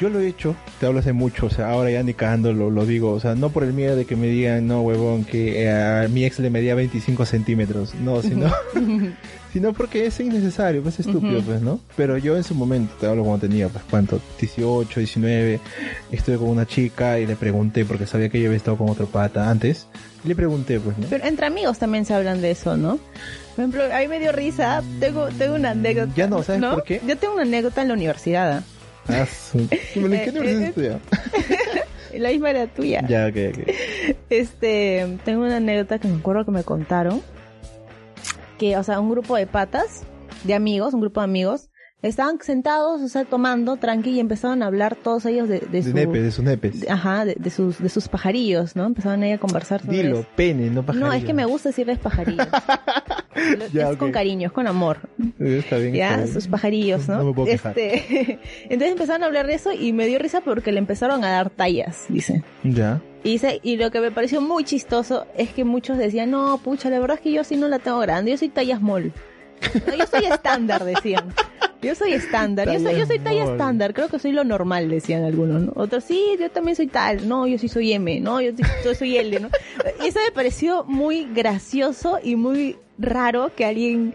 Yo lo he hecho, te hablo hace mucho, o sea, ahora ya ni cagando lo, lo digo, o sea, no por el miedo de que me digan, no, huevón, que eh, a mi ex le medía 25 centímetros, no, sino, sino porque es innecesario, pues es estúpido, pues, ¿no? Pero yo en su momento, te hablo cuando tenía, pues, ¿cuánto? 18, 19, estuve con una chica y le pregunté, porque sabía que yo había estado con otro pata antes, y le pregunté, pues, ¿no? Pero entre amigos también se hablan de eso, ¿no? Por ejemplo, a mí me dio risa, tengo, tengo una anécdota. Ya no, ¿sabes por qué? Yo tengo una anécdota en la universidad. Ah, su- ¿Qué Eh, universidad eh? La misma era tuya. Ya, ok, ok. Este, tengo una anécdota que me acuerdo que me contaron. Que, o sea, un grupo de patas, de amigos, un grupo de amigos, estaban sentados, o sea, tomando tranqui y empezaron a hablar todos ellos de, de De su... de sus nepes. de- ajá, de, de sus, de sus pajarillos, ¿no? Empezaban ahí a conversar sobre Dilo, eso. pene, no pajarillo. No, es que me gusta decirles pajarillos. Ya, es con cariño, es con amor. Está bien. Ya, está bien. sus pajarillos, ¿no? No me puedo quejar. Este, entonces empezaron a hablar de eso y me dio risa porque le empezaron a dar tallas, dice. Ya. Y, dice, y lo que me pareció muy chistoso es que muchos decían, no, pucha, la verdad es que yo sí no la tengo grande, yo soy talla small. No, yo soy estándar, decían. Yo soy estándar, yo soy, yo soy talla estándar, creo que soy lo normal, decían algunos, ¿no? Otros, sí, yo también soy tal, no, yo sí soy M, no, yo, yo soy L, ¿no? Y eso me pareció muy gracioso y muy raro que alguien,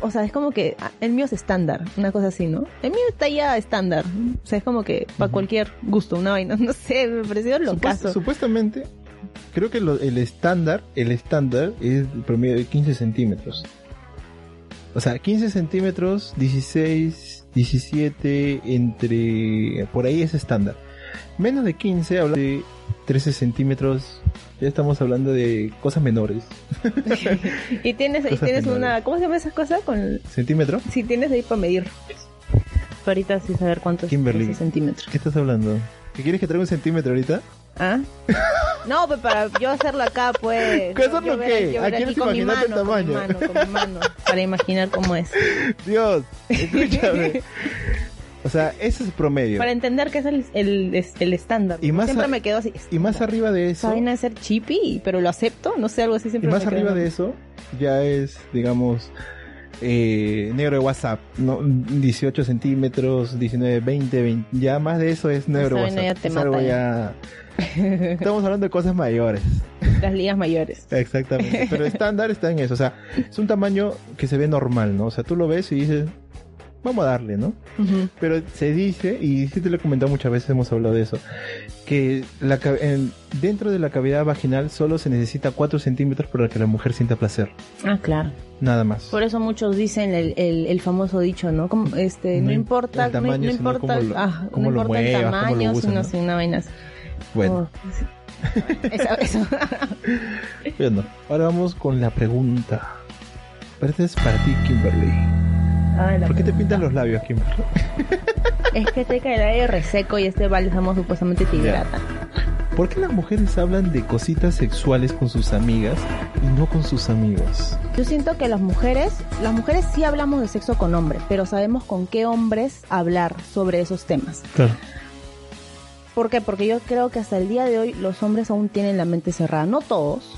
o sea, es como que ah, el mío es estándar, una cosa así, ¿no? El mío es talla estándar, o sea, es como que para cualquier gusto, una vaina, no sé, me pareció Supuest- locazo. supuestamente, creo que lo- el estándar, el estándar es el promedio de 15 centímetros. O sea, 15 centímetros, 16, 17, entre... Por ahí es estándar. Menos de 15, habla de 13 centímetros. Ya estamos hablando de cosas menores. Y tienes, y tienes menores. una, ¿cómo se llama esas cosas? Con, ¿Centímetro? si tienes ahí para medir. Para ahorita sí saber cuántos Kimberly. ese centímetro. ¿Qué estás hablando? ¿Que quieres que traiga un centímetro ahorita? ¿Ah? No, pues para yo hacerlo acá, pues. ¿Qué hacerlo qué? ¿A mi imaginarte el mano, con mi tamaño? mano, con mi mano, para imaginar cómo es. Dios, escúchame. O sea, ese es el promedio. Para entender que es el, el, es el estándar. Y más siempre a- me quedo así. Y más arriba de eso, de ser chippy, pero lo acepto, no sé, algo así y siempre más me quedo. arriba de eso, ya es, digamos, eh, negro de WhatsApp, ¿no? 18 centímetros, 19, 20, 20, ya más de eso es negro de WhatsApp. ya te Es mata algo ya. ya- Estamos hablando de cosas mayores. Las ligas mayores. Exactamente. Pero estándar está en eso. O sea, es un tamaño que se ve normal, ¿no? O sea, tú lo ves y dices, vamos a darle, ¿no? Pero se dice, y sí te lo he comentado muchas veces, hemos hablado de eso, que la, dentro de la cavidad vaginal solo se necesita 4 centímetros para que la mujer sienta placer. Ah, claro. Nada más. Por eso muchos dicen el, el, el famoso dicho, ¿no? Como, este, no, No im- importa, el no- tamaño, no, sino importa, lo- ah, no importa el muevas, tamaño, sino ¿no? sin una vaina así. Bueno, Oh. Eso, eso. bueno, ahora vamos con la pregunta. Pero esta es para ti, Kimberly. Ah, ¿Por qué te pintas los labios, Kimberly? Es que te cae el aire reseco y este bálsamo supuestamente te hidrata. ¿Por qué las mujeres hablan de cositas sexuales con sus amigas y no con sus amigos? Yo siento que las mujeres, las mujeres sí hablamos de sexo con hombres, pero sabemos con qué hombres hablar sobre esos temas. Claro. ¿Por qué? Porque yo creo que hasta el día de hoy los hombres aún tienen la mente cerrada. No todos,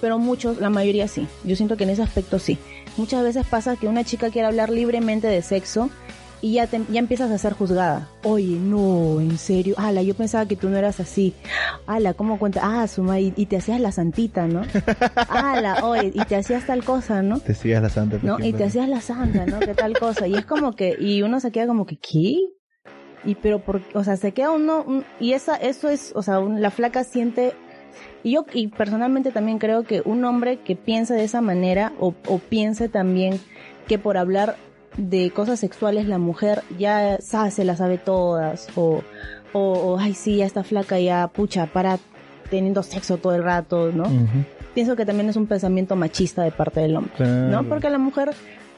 pero muchos, la mayoría sí. Yo siento que en ese aspecto sí. Muchas veces pasa que una chica quiere hablar libremente de sexo y ya, te- ya empiezas a ser juzgada. Oye, no, en serio. Ala, yo pensaba que tú no eras así. Ala, ¿cómo cuenta? Ah, suma, y, y te hacías la santita, ¿no? Ala, oye, y te hacías tal cosa, ¿no? Te sigas la santa. ¿no? Y te hacías la santa, ¿no? Que tal cosa. Y es como que, y uno se queda como que, ¿qué? Y pero por, o sea, se queda uno, un- y esa, eso es, o sea, un- la flaca siente, y yo, y personalmente también creo que un hombre que piensa de esa manera, o, o piense también que por hablar de cosas sexuales la mujer ya sa- se las sabe todas, o, o, o, ay sí, ya está flaca ya, pucha, para teniendo sexo todo el rato, ¿no? Pienso que también es un pensamiento machista de parte del hombre. claro. ¿no? Porque la mujer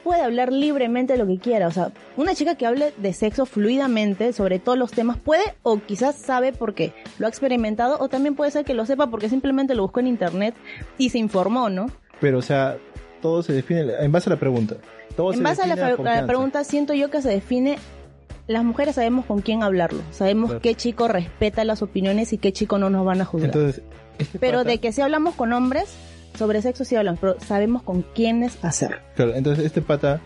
puede hablar libremente de lo que quiera. O sea, una chica que hable de sexo fluidamente sobre todos los temas puede o quizás sabe porque lo ha experimentado o también puede ser que lo sepa porque simplemente lo buscó en internet y se informó, ¿no? Pero, o sea, todo se define en base a la pregunta. Todo en se base a la, a pregunta siento yo que se define... Las mujeres sabemos con quién hablarlo, sabemos Claro. qué chico respeta las opiniones y qué chico no nos van a juzgar. Entonces, este pero pata- de que si hablamos con hombres, sobre sexo sí hablamos, pero sabemos con quiénes hacerlo. Claro, entonces este pata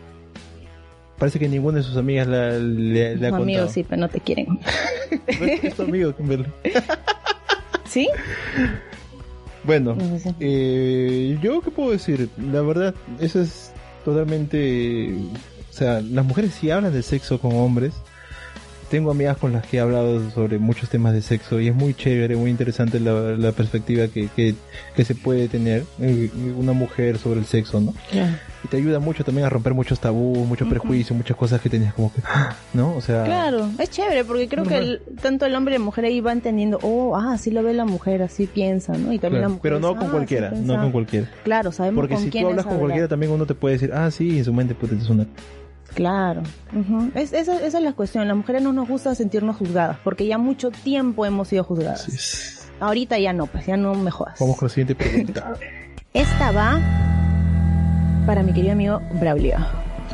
parece que ninguna de sus amigas la, le, le ha contado. amigos sí, pero no te quieren. Es tu amigo, Kimberly. ¿Sí? Bueno, No sé si- eh, yo qué puedo decir, la verdad, eso es totalmente, o sea, las mujeres sí hablan de sexo con hombres. Tengo amigas con las que he hablado sobre muchos temas de sexo y es muy chévere, muy interesante la, la perspectiva que, que, que se puede tener eh, una mujer sobre el sexo, ¿no? Y te ayuda mucho también a romper muchos tabús, muchos prejuicios, muchas cosas que tenías como que, ¿no? O sea, Claro, es chévere porque creo que el- tanto el hombre y la mujer ahí van entendiendo, oh, ah, así lo ve la mujer, así piensa, ¿no? Y también claro, la mujer. pero no dice, con "Ah, cualquiera, no pensaba". con cualquiera. Claro, sabemos Porque con si tú quiénes hablas con cualquiera también uno te puede decir, ah, sí, en su mente pues, es una... Claro. es, esa, esa es la cuestión. Las mujeres no nos gusta sentirnos juzgadas porque ya mucho tiempo hemos sido juzgadas. Es- Ahorita ya no, pues ya no me jodas. Vamos con la siguiente pregunta. Esta va para mi querido amigo Braulio.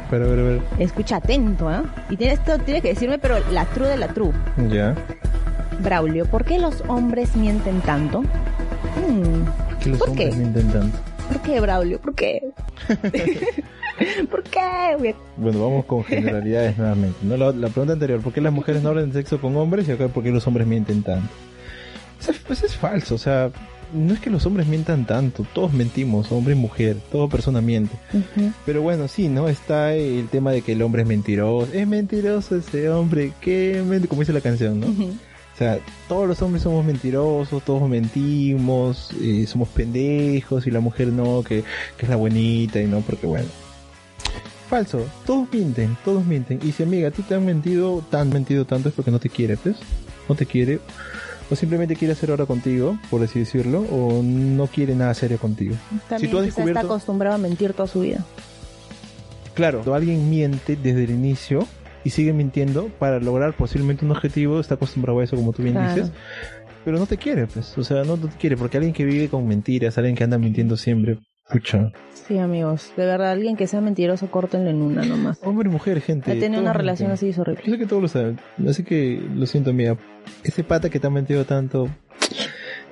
Pero, a ver. Escucha atento, ¿eh? Y tienes, esto tienes que decirme, pero la true de la true. Ya. Braulio, ¿por qué los hombres mienten tanto? Hmm, ¿Qué los ¿Por hombres qué? mienten tanto? ¿Por qué, Braulio? ¿Por qué? ¿Por qué? Bueno, vamos con generalidades nuevamente. ¿no? La, la pregunta anterior, ¿por qué las mujeres no hablan de sexo con hombres? Y acá, ¿por qué los hombres mienten tanto? Eso es- Pues es falso, o sea, no es que los hombres mientan tanto, todos mentimos, hombre y mujer, toda persona miente. Pero bueno, sí, ¿no? Está el tema de que el hombre es mentiroso. Es mentiroso ese hombre, qué ment- como dice la canción, ¿no? O sea, todos los hombres somos mentirosos, todos mentimos, eh, somos pendejos y la mujer no, que, que es la buenita y no, porque bueno. Falso, todos mienten, todos mienten. Y si amiga, a ti te han mentido, tan mentido tanto es porque no te quiere, ¿pues? No te quiere. O simplemente quiere hacer hora contigo, por así decirlo, o no quiere nada serio contigo. También tú has descubierto- está acostumbrado a mentir toda su vida. Claro, cuando alguien miente desde el inicio y sigue mintiendo para lograr posiblemente un objetivo, está acostumbrado a eso, como tú bien Claro. dices, pero no te quiere, pues, o sea, no te quiere, porque alguien que vive con mentiras, alguien que anda mintiendo siempre, Pucha. Sí, amigos. De verdad, alguien que sea mentiroso, córtenle en una nomás. Hombre y mujer, gente. Ha tenido una relación así es horrible. Yo sé que todos lo saben. Así que lo siento, amiga. Ese pata que te ha mentido tanto,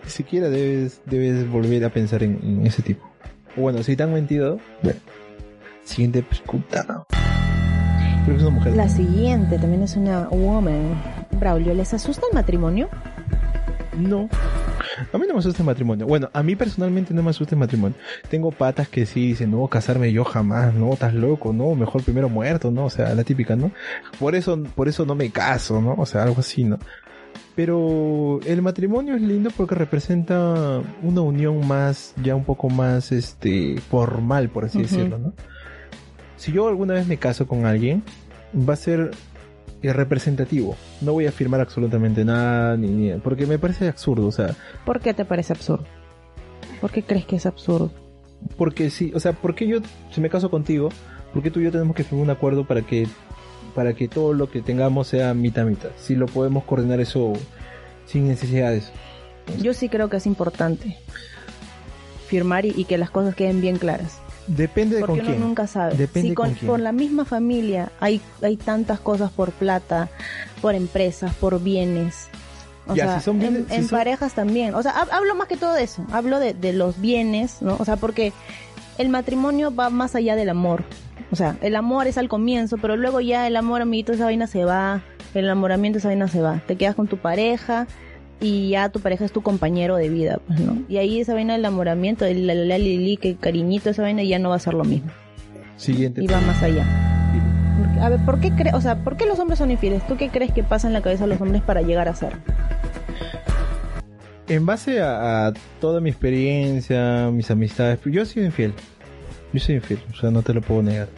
ni siquiera debes, debes volver a pensar en, en ese tipo. O bueno, si te han mentido, bueno. Siguiente pregunta. Creo que es una mujer. La siguiente también es una woman. Braulio, ¿les asusta el matrimonio? No. A mí no me asusta el matrimonio. Bueno, a mí personalmente no me asusta el matrimonio. Tengo patas que sí dicen, no, casarme yo jamás, no, estás loco, no, mejor primero muerto, ¿no? O sea, la típica, ¿no? Por eso, por eso no me caso, ¿no? O sea, algo así, ¿no? Pero el matrimonio es lindo porque representa una unión más, ya un poco más, este, formal, por así decirlo, ¿no? Si yo alguna vez me caso con alguien, va a ser eh, representativo. No voy a firmar absolutamente nada, ni, ni- porque me parece absurdo, o sea, ¿Por qué te parece absurdo? ¿Por qué crees que es absurdo? porque sí, o sea, ¿por qué yo, si me caso contigo, por qué tú y yo tenemos que firmar un acuerdo para que, para que todo lo que tengamos sea mitad mitad? Si lo podemos coordinar eso sin necesidad de eso. Yo sí creo que es importante firmar y, y que las cosas queden bien claras. Depende de Porque con uno quién. nunca sabe. Depende si con, con quién. la misma familia hay, hay tantas cosas por plata, por empresas, por bienes. O Ya, sea, si son bienes- en, si en son- parejas también. O sea, hab- hablo más que todo de eso. Hablo de, de los bienes, ¿no? O sea, porque el matrimonio va más allá del amor. O sea, el amor es al comienzo, pero luego ya el amor, amiguito, esa vaina se va. El enamoramiento, esa vaina se va. Te quedas con tu pareja y ya tu pareja es tu compañero de vida, pues, ¿no? Y ahí esa vaina del enamoramiento, el la, que cariñito, esa vaina ya no va a ser lo mismo. Siguiente. Y va más allá. A ver, ¿por qué cre o sea, ¿por qué los hombres son infieles? ¿Tú qué crees que pasa en la cabeza de los hombres para llegar a ser? En base a, a toda mi experiencia, mis amistades, yo he sido infiel. Yo soy infiel, o sea, no te lo puedo negar.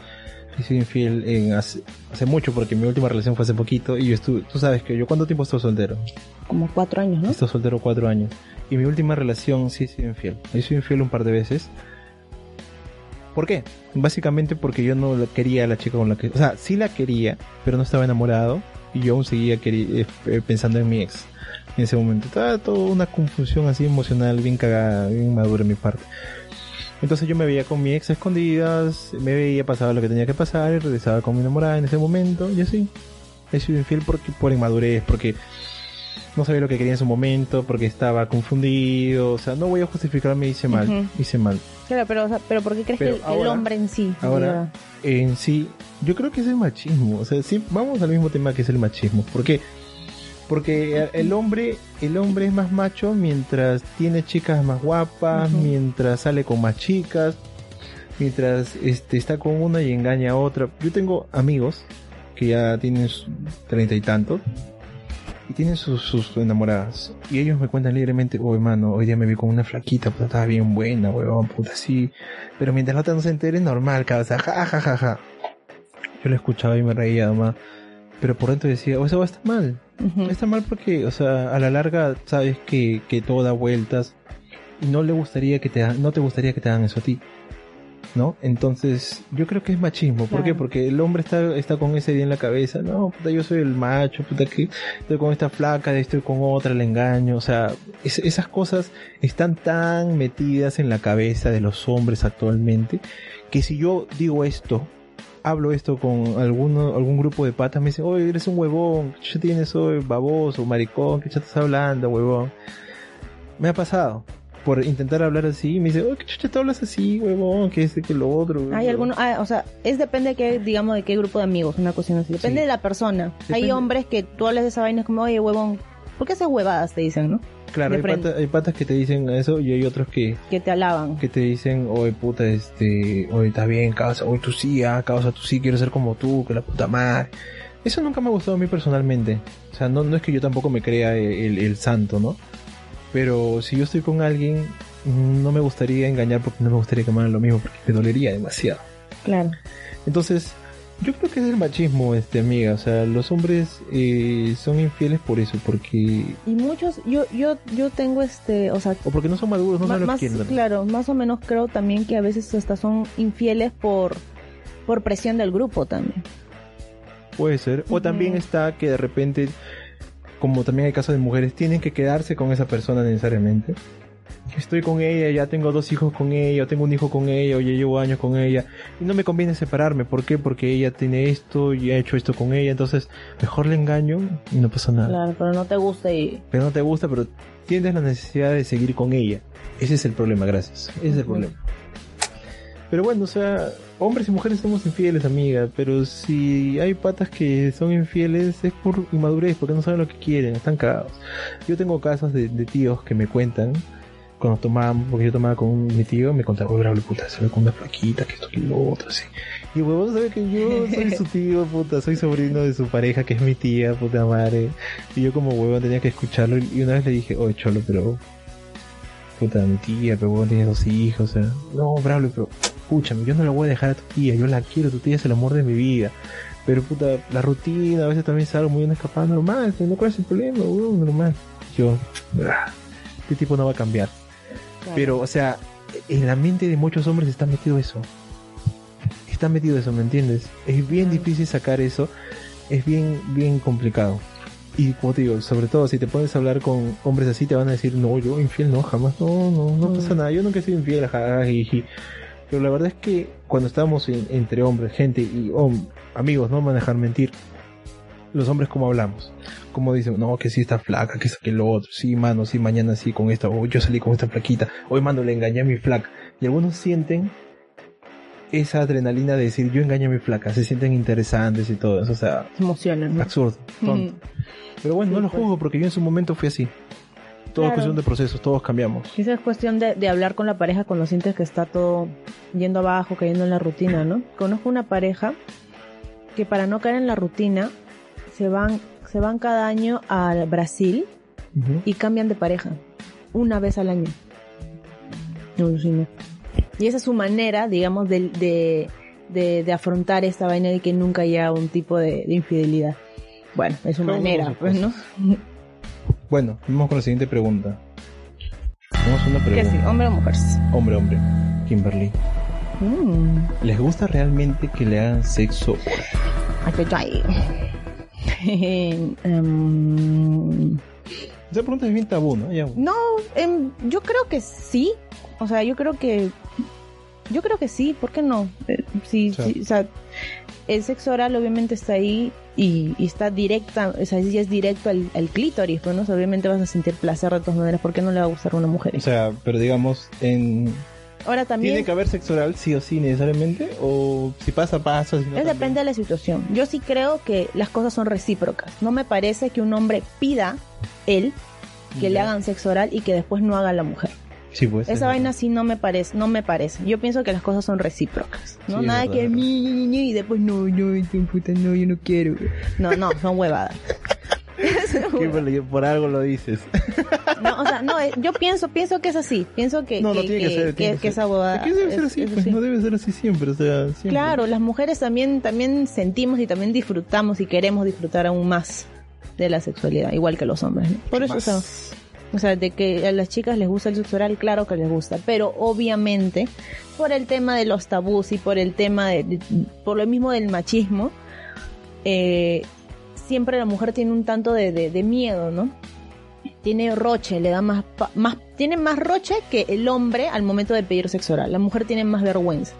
Yo soy infiel en hace, hace mucho porque mi última relación fue hace poquito y yo estuve, tú sabes que yo cuánto tiempo estuve soltero. Como cuatro años, ¿no? Estuve soltero cuatro años. Y mi última relación sí he sido infiel. He sido infiel un par de veces. ¿Por qué? Básicamente porque yo no quería a la chica con la que... O sea, sí la quería, pero no estaba enamorado. Y yo aún seguía eh, eh, pensando en mi ex. En ese momento. Estaba toda una confusión así emocional, bien cagada, bien madura en mi parte. Entonces yo me veía con mi ex a escondidas, me veía, pasaba lo que tenía que pasar y regresaba con mi enamorada en ese momento. Y así. He sido infiel porque, por inmadurez, porque no sabía lo que quería en su momento, porque estaba confundido. O sea, no voy a justificarme, hice mal, hice mal. Claro, pero, o sea, pero ¿por qué crees Pero que el, el hombre en sí? ahora- En sí, yo creo que es el machismo. O sea, sí, vamos al mismo tema que es el machismo. ¿Por qué? Porque el hombre, el hombre es más macho mientras tiene chicas más guapas, mientras sale con más chicas, mientras este, está con una y engaña a otra. Yo tengo amigos que ya tienen treinta y tantos y tienen sus, sus enamoradas. Y ellos me cuentan libremente, oh hermano, hoy día me vi con una flaquita, puta, estaba bien buena, huevón, puta, sí. Pero mientras la otra no se entere, normal, cabeza, ja, ja, ja, ja. Yo lo escuchaba y me reía nomás. Pero por dentro decía, o sea, está mal. Está mal porque, o sea, a la larga sabes que, que todo da vueltas y no le gustaría que te no te gustaría que te hagan eso a ti. ¿No? Entonces, yo creo que es machismo. ¿Por qué? Porque el hombre está, está con ese día en la cabeza. No, puta, yo soy el macho, puta, que estoy con esta flaca, estoy con otra, le engaño. O sea, es- esas cosas están tan metidas en la cabeza de los hombres actualmente que si yo digo esto, hablo esto con alguno, algún grupo de patas, me dicen, oye, eres un huevón, ¿qué ya tienes hoy, baboso, maricón, ¿qué estás hablando, huevón? Me ha pasado. Por intentar hablar así, me dice, oye, ¿qué chucha te hablas así, huevón? Que este, que lo otro. Hay huevón?". algunos, ah, o sea, es depende de qué, digamos, de qué grupo de amigos, una cuestión así. Depende Sí. de la persona. Hay hombres que tú hablas de esa vaina es como, oye, huevón, ¿por qué haces huevadas? Te dicen, ¿no? Claro, hay, pata- hay patas que te dicen eso y hay otros que, Que te alaban. que te dicen, oye, puta, este, oye, está bien, causa, oye, tú sí, ah, causa, tú sí, quiero ser como tú, que la puta madre. Eso nunca me ha gustado a mí personalmente. O sea, no, no es que yo tampoco me crea el, el santo, ¿no? Pero si yo estoy con alguien, no me gustaría engañar porque no me gustaría que me hagan lo mismo, porque me dolería demasiado. Claro. Entonces, yo creo que es el machismo, este, amiga. O sea, los hombres eh, son infieles por eso, porque... Y muchos, yo, yo, yo tengo este, o sea, O porque no son maduros, no saben lo que quieren. claro, más o menos creo también que a veces hasta son infieles por, por presión del grupo también. Puede ser. O también está que de repente, como también hay casos de mujeres, tienen que quedarse con esa persona necesariamente. Estoy con ella, ya tengo dos hijos con ella, o tengo un hijo con ella, o ya llevo años con ella, y no me conviene separarme. ¿Por qué? Porque ella tiene esto y ha hecho esto con ella, entonces mejor le engaño y no pasa nada. Claro, pero no te gusta y... Pero no te gusta, pero tienes la necesidad de seguir con ella. Ese es el problema, gracias. Ese es el problema. Pero bueno, o sea, hombres y mujeres somos infieles, amiga. Pero si hay patas que son infieles es por inmadurez, porque no saben lo que quieren, están cagados. Yo tengo casos de, de tíos que me cuentan, cuando tomábamos, porque yo tomaba con mi tío, me contaba, oye, bravo, puta, se ve con una flaquita, que esto, que lo otro, así. Y huevón sabe que yo soy su tío, puta, soy sobrino de su pareja, que es mi tía, puta madre. Y yo como huevón tenía que escucharlo, y una vez le dije, oye, cholo, pero puta, mi tía, pero vos tienes dos hijos, o sea, no, bravo, pero, escúchame, yo no la voy a dejar a tu tía, yo la quiero, tu tía es el amor de mi vida. Pero puta, la rutina, a veces también salgo muy bien escapado, normal, no cuál es el problema, weón, normal. Yo, ah, este tipo no va a cambiar. Pero, o sea, en la mente de muchos hombres está metido eso. Está metido eso, ¿me entiendes? Es bien Claro. difícil sacar eso, es bien, bien complicado. Y como te digo, sobre todo si te pones a hablar con hombres así, te van a decir, no, yo infiel no, jamás, no, no, no pasa nada, yo nunca he sido infiel, jajaja. Pero la verdad es que cuando estamos en- entre hombres, gente y hom- amigos, no dejar mentir, los hombres como hablamos. Como dicen, no, que sí está flaca, que eso, que lo otro, sí, mano, sí, mañana sí con esta, o yo salí con esta flaquita, hoy mano le engañé a mi flaca. Y algunos sienten esa adrenalina de decir, yo engañé a mi flaca, se sienten interesantes y todo eso, o sea, Se emocionan, ¿no? absurdo, tonto. Pero bueno, Sí, no lo juzgo porque yo en su momento fui así. Todo es Claro. cuestión de procesos, todos cambiamos. Quizás es cuestión de, de hablar con la pareja cuando sientes que está todo yendo abajo, cayendo en la rutina, ¿no? Conozco una pareja que para no caer en la rutina se van, se van cada año al Brasil y cambian de pareja una vez al año. Y esa es su manera, digamos, de, de, de, de afrontar esta vaina de que nunca haya un tipo de, de infidelidad. Bueno, es su manera, pues, ¿no? Bueno, vamos con la siguiente pregunta. Tenemos una ¿Qué pregunta. sí? ¿Hombre o mujer? Hombre, hombre. Kimberly. Mm. ¿Les gusta realmente que le hagan sexo? Ay, Em, Esa pregunta es bien tabú, ¿no? Ya. no, em, yo creo que sí. O sea, yo creo que. Yo creo que sí, ¿por qué no? Eh, sí, Sí. sí, o sea, el sexo oral obviamente está ahí y, y está directa, o sea, sí es directo al, al clítoris, pues, ¿no? O sea, obviamente vas a sentir placer de todas maneras, ¿por qué no le va a gustar a una mujer? O sea, pero digamos, en... Ahora también. ¿tiene que haber sexo oral sí o sí necesariamente? ¿O si pasa, pasa? Si no, Es depende de la situación. Yo sí creo que las cosas son recíprocas. No me parece que un hombre pida él que le Ya. hagan sexo oral y que después no haga la mujer. Sí, pues. es Esa vaina verdad. sí no me parece, no me parece. Yo pienso que las cosas son recíprocas. No Sí, es nada que es ni, y después no, no, puta, no, yo no quiero. No, no, son huevadas. Por algo lo dices. No, o sea, no, eh, yo pienso, pienso que es así. Pienso que, no, no que, tiene que, que- ser. que- tiene que esa que debe ser así, es pues no debe ser así siempre, o sea, siempre. Claro, las mujeres también, también sentimos y también disfrutamos y queremos disfrutar aún más de la sexualidad, igual que los hombres. ¿no? Por eso, o sea, o sea, de que a las chicas les gusta el sexo oral, claro que les gusta, pero obviamente por el tema de los tabús y por el tema de, de- por lo mismo del machismo, eh, siempre la mujer tiene un tanto de, de- de miedo, ¿no? Tiene roche, le da más, más, tiene más roche que el hombre al momento de pedir sexo oral. La mujer tiene más vergüenza.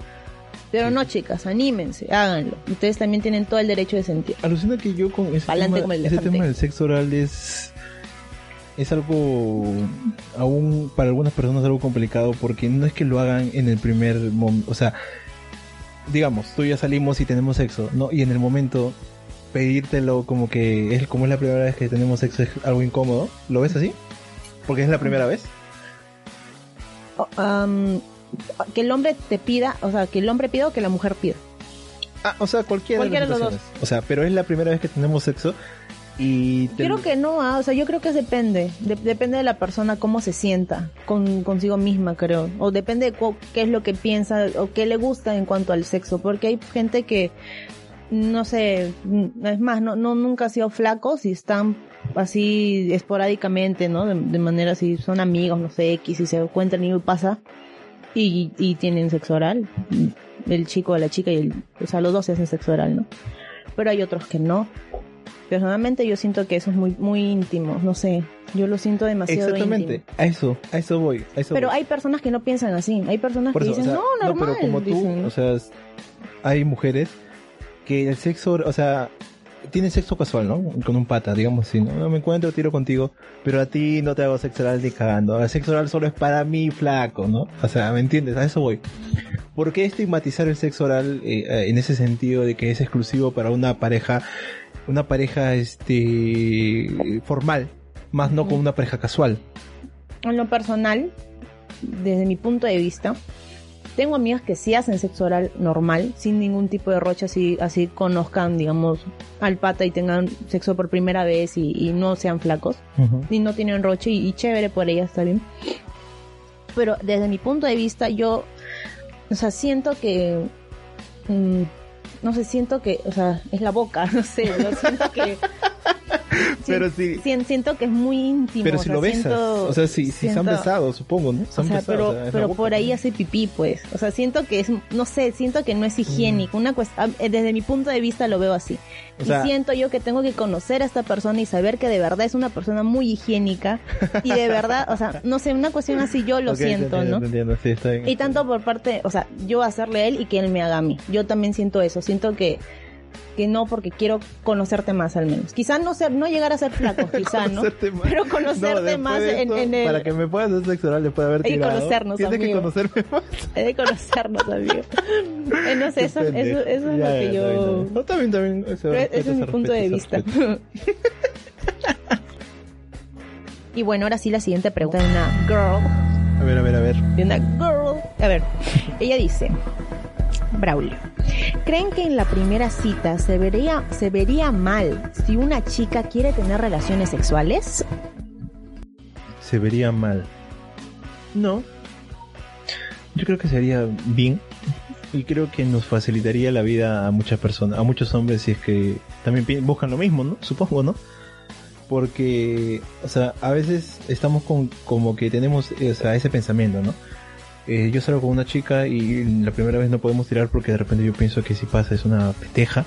Pero no, chicas, anímense, háganlo. Ustedes también tienen todo el derecho de sentir. Alucina que yo con ese, Pa'lante tema, ese tema del sexo oral es es algo aún para algunas personas algo complicado porque no es que lo hagan en el primer momento, o sea, digamos, tú y ya salimos y tenemos sexo, ¿no? Y en el momento pedírtelo como que es como es la primera vez que tenemos sexo es algo incómodo, ¿lo ves así? Porque es la primera vez. O- am, que el hombre te pida, o sea, que el hombre pida o que la mujer pida. Ah, o sea, cualquiera, Cualquiera de las de los situaciones. O sea, pero es la primera vez que tenemos sexo y te- Creo que no, ah, o sea, yo creo que depende. De- depende de la persona cómo se sienta con, consigo misma, creo. O depende de qué es lo que piensa o qué le gusta en cuanto al sexo. Porque hay gente que, no sé, mm, es más, no, no nunca ha sido flacos y están así esporádicamente, ¿no? De, de manera así, son amigos, no sé, X, y se encuentran y pasa. Y, y tienen sexo oral. El chico o la chica y el, o sea, los dos se hacen sexo oral, ¿no? Pero hay otros que no. personalmente yo siento que eso es muy, muy íntimo, no sé, yo lo siento demasiado Exactamente, íntimo. a eso, a eso voy. A eso Pero voy. hay personas que no piensan así, hay personas que dicen, o sea, no, normal. pero como tú, dicen. o sea, hay mujeres que el sexo, o sea, tienen sexo casual, ¿no? Con un pata, digamos así, ¿no? Me encuentro, tiro contigo, pero a ti no te hago sexo oral ni cagando. El sexo oral solo es para mí, flaco, ¿no? O sea, ¿me entiendes? A eso voy. ¿Por qué estigmatizar el sexo oral eh, eh, en ese sentido de que es exclusivo para una pareja, una pareja, este, formal, más no con una pareja casual? En lo personal, desde mi punto de vista, tengo amigas que sí hacen sexo oral normal, sin ningún tipo de rocha, así, así conozcan, digamos, al pata y tengan sexo por primera vez y, y no sean flacos, y no tienen roche y, y chévere por ellas, está bien. Pero desde mi punto de vista, yo, o sea, siento que, mm, no sé, siento que, o sea, es la boca, no sé, yo siento que... Pero si- sí. sien- siento que es muy íntimo. Pero o si sea, lo besas, siento- o sea, si, si se han besado, supongo, ¿no? Se o sea, besado, pero, o sea, pero por ahí hace pipí, pues. O sea, siento que es, no sé, siento que no es higiénico. Una cuestión, desde mi punto de vista lo veo así. O y siento yo que tengo que conocer a esta persona y saber que de verdad es una persona muy higiénica. y de verdad, o sea, no sé, una cuestión así yo lo Ok, te siento, entiendo, ¿no? entiendo, sí, está bien. Y tanto por parte, o sea, yo hacerle a él y que él me haga a mí. Yo también siento eso. Siento que que no porque quiero conocerte más al menos. Quizá no ser, no llegar a ser flaco, quizá, ¿no? Conocerte más. Pero No, conocerte más en, esto, en el, Para que me puedas hacer sexo oral después de haber Hay que tirado. conocernos, Tienes que amigo. conocerme más. He de conocernos, amigo. Eh, no sé, eso, eso, eso es Ya, lo ya, que está yo... No, también, también. Eso, Pero ese es mi punto de vista. y bueno, ahora sí la siguiente pregunta de una girl. A ver, a ver, a ver. De una girl. A ver, ella dice... Braulio. ¿Creen que en la primera cita se vería, se vería mal si una chica quiere tener relaciones sexuales? Se vería mal. No. Yo creo que sería bien. Y creo que nos facilitaría la vida a muchas personas, a muchos hombres, si es que también buscan lo mismo, ¿no? Supongo, ¿no? Porque, o sea, a veces estamos con, como que tenemos, ese pensamiento, ¿no? Eh, yo salgo con una chica y la primera vez no podemos tirar porque de repente yo pienso que si pasa es una peteja,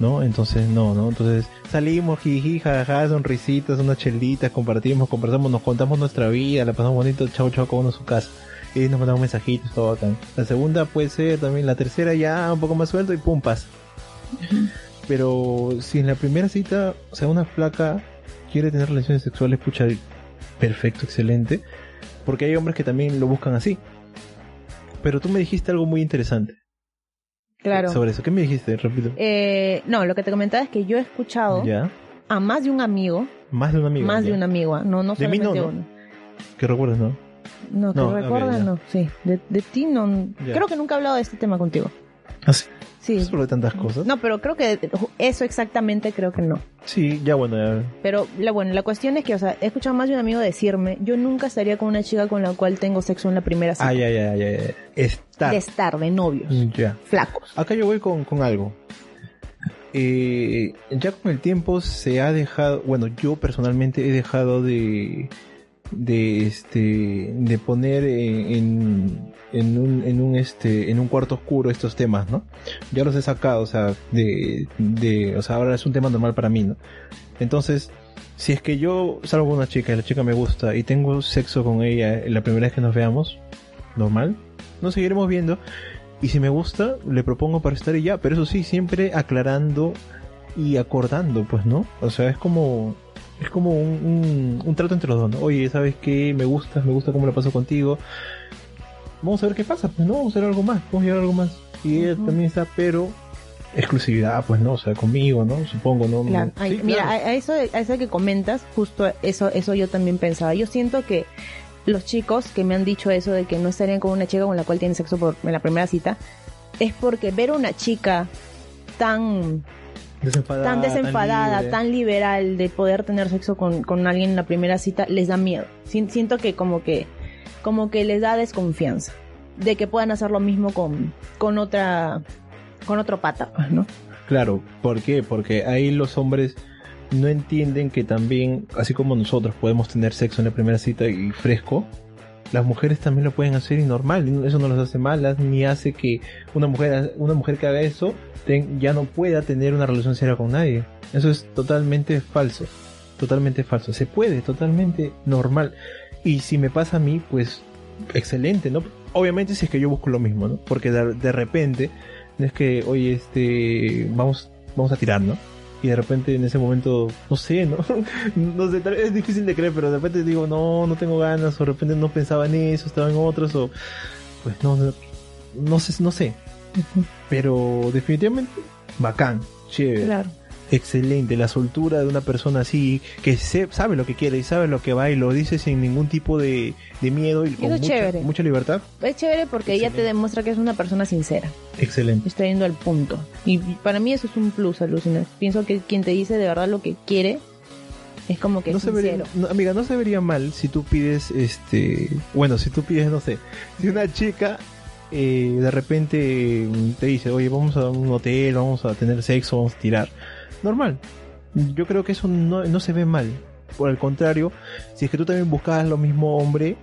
¿no? Entonces no, ¿no? Entonces salimos, jiji, jajaja, sonrisitas, unas chelitas, compartimos, conversamos, nos contamos nuestra vida, la pasamos bonito, chao, chao, como uno a su casa. Y nos mandamos mensajitos, todo bacán. La segunda puede ser también, la tercera ya un poco más suelto y pum, pasa. Pero si en la primera cita, o sea, una flaca quiere tener relaciones sexuales, pucha, perfecto, excelente. Porque hay hombres que también lo buscan así. Pero tú me dijiste algo muy interesante Claro. sobre eso. ¿Qué me dijiste? Repito. Eh, no, lo que te comentaba es que yo he escuchado Ya. a más de un amigo, Más de un amigo. más ya. de un amigo, ah, no, no De mí no, solamente ¿no? uno. Que recuerdas, ¿no? No, que No, ok, recuerda, ya. no, sí. De, de ti no. Ya. Creo que nunca he hablado de este tema contigo. Ah, sí. Sí. Sobre tantas cosas. No, pero creo que eso exactamente creo que no. Sí, ya bueno, ya. Pero la, bueno, la cuestión es que, o sea, he escuchado más de un amigo decirme, yo nunca estaría con una chica con la cual tengo sexo en la primera cita. Ah, ya, ya, ya, ya. Estar. De estar, de novios, Ya. flacos. Acá yo voy con, con algo. Eh, ya con el tiempo se ha dejado, bueno, yo personalmente he dejado de, de este, de poner en, en un, en un este, en un cuarto oscuro estos temas, ¿no? Ya los he sacado, o sea, de, de, o sea, ahora es un tema normal para mí, ¿no? Entonces, si es que yo salgo con una chica y la chica me gusta y tengo sexo con ella la primera vez que nos veamos, normal, nos seguiremos viendo y si me gusta, le propongo para estar y ya, pero eso sí, siempre aclarando y acordando, pues, ¿no? O sea, es como, es como un, un, un trato entre los dos, ¿no? Oye, ¿sabes qué? Me gusta, me gusta cómo la paso contigo. Vamos a ver qué pasa, pues, ¿no? Vamos a hacer algo más, vamos a llegar a algo más. Y ella también está, pero exclusividad, pues, ¿no? O sea, conmigo, ¿no? Supongo, ¿no? Claro. Ay, Sí, mira, claro. a eso, a eso que comentas, justo eso, eso yo también pensaba. Yo siento que los chicos que me han dicho eso de que no estarían con una chica con la cual tienen sexo por, en la primera cita, es porque ver a una chica tan desenfadada, tan desenfadada, libre. tan, liberal de poder tener sexo con, con alguien en la primera cita, les da miedo. Si- Siento que como que como que les da desconfianza de que puedan hacer lo mismo con, con otra con otro pata, pues, ¿no? Claro, ¿por qué? Porque ahí los hombres no entienden que también, así como nosotros podemos tener sexo en la primera cita y fresco, las mujeres también lo pueden hacer y normal, eso no los hace malas, ni hace que una mujer, una mujer que haga eso ya no pueda tener una relación seria con nadie. Eso es totalmente falso. Totalmente falso. Se puede, totalmente normal. Y si me pasa a mí, pues excelente, ¿no? Obviamente si es que yo busco lo mismo, ¿no? Porque de, de repente es que, oye, este, vamos, vamos a tirar, ¿no? Y de repente en ese momento, no sé, ¿no? no sé, tal vez es difícil de creer, pero de repente digo, no, no tengo ganas, o de repente no pensaba en eso, estaba en otros, o pues no, no, no sé, no sé. Pero definitivamente, bacán, chévere Claro. Excelente, la soltura de una persona así, que se, sabe lo que quiere y sabe lo que va y lo dice sin ningún tipo de, de miedo y con es mucha, libertad. Es chévere porque ella te demuestra que es una persona sincera. Excelente. Está yendo al punto. Y para mí eso es un plus, alucina. Pienso que quien te dice de verdad lo que quiere es como que No es se vería, no, amiga, no se vería mal si tú pides, este, bueno, si tú pides, no sé, si una chica eh, de repente te dice, oye, vamos a un hotel, vamos a tener sexo, vamos a tirar. Normal. Yo creo que eso no, se ve mal. Por el contrario, si es que tú también buscabas lo mismo hombre,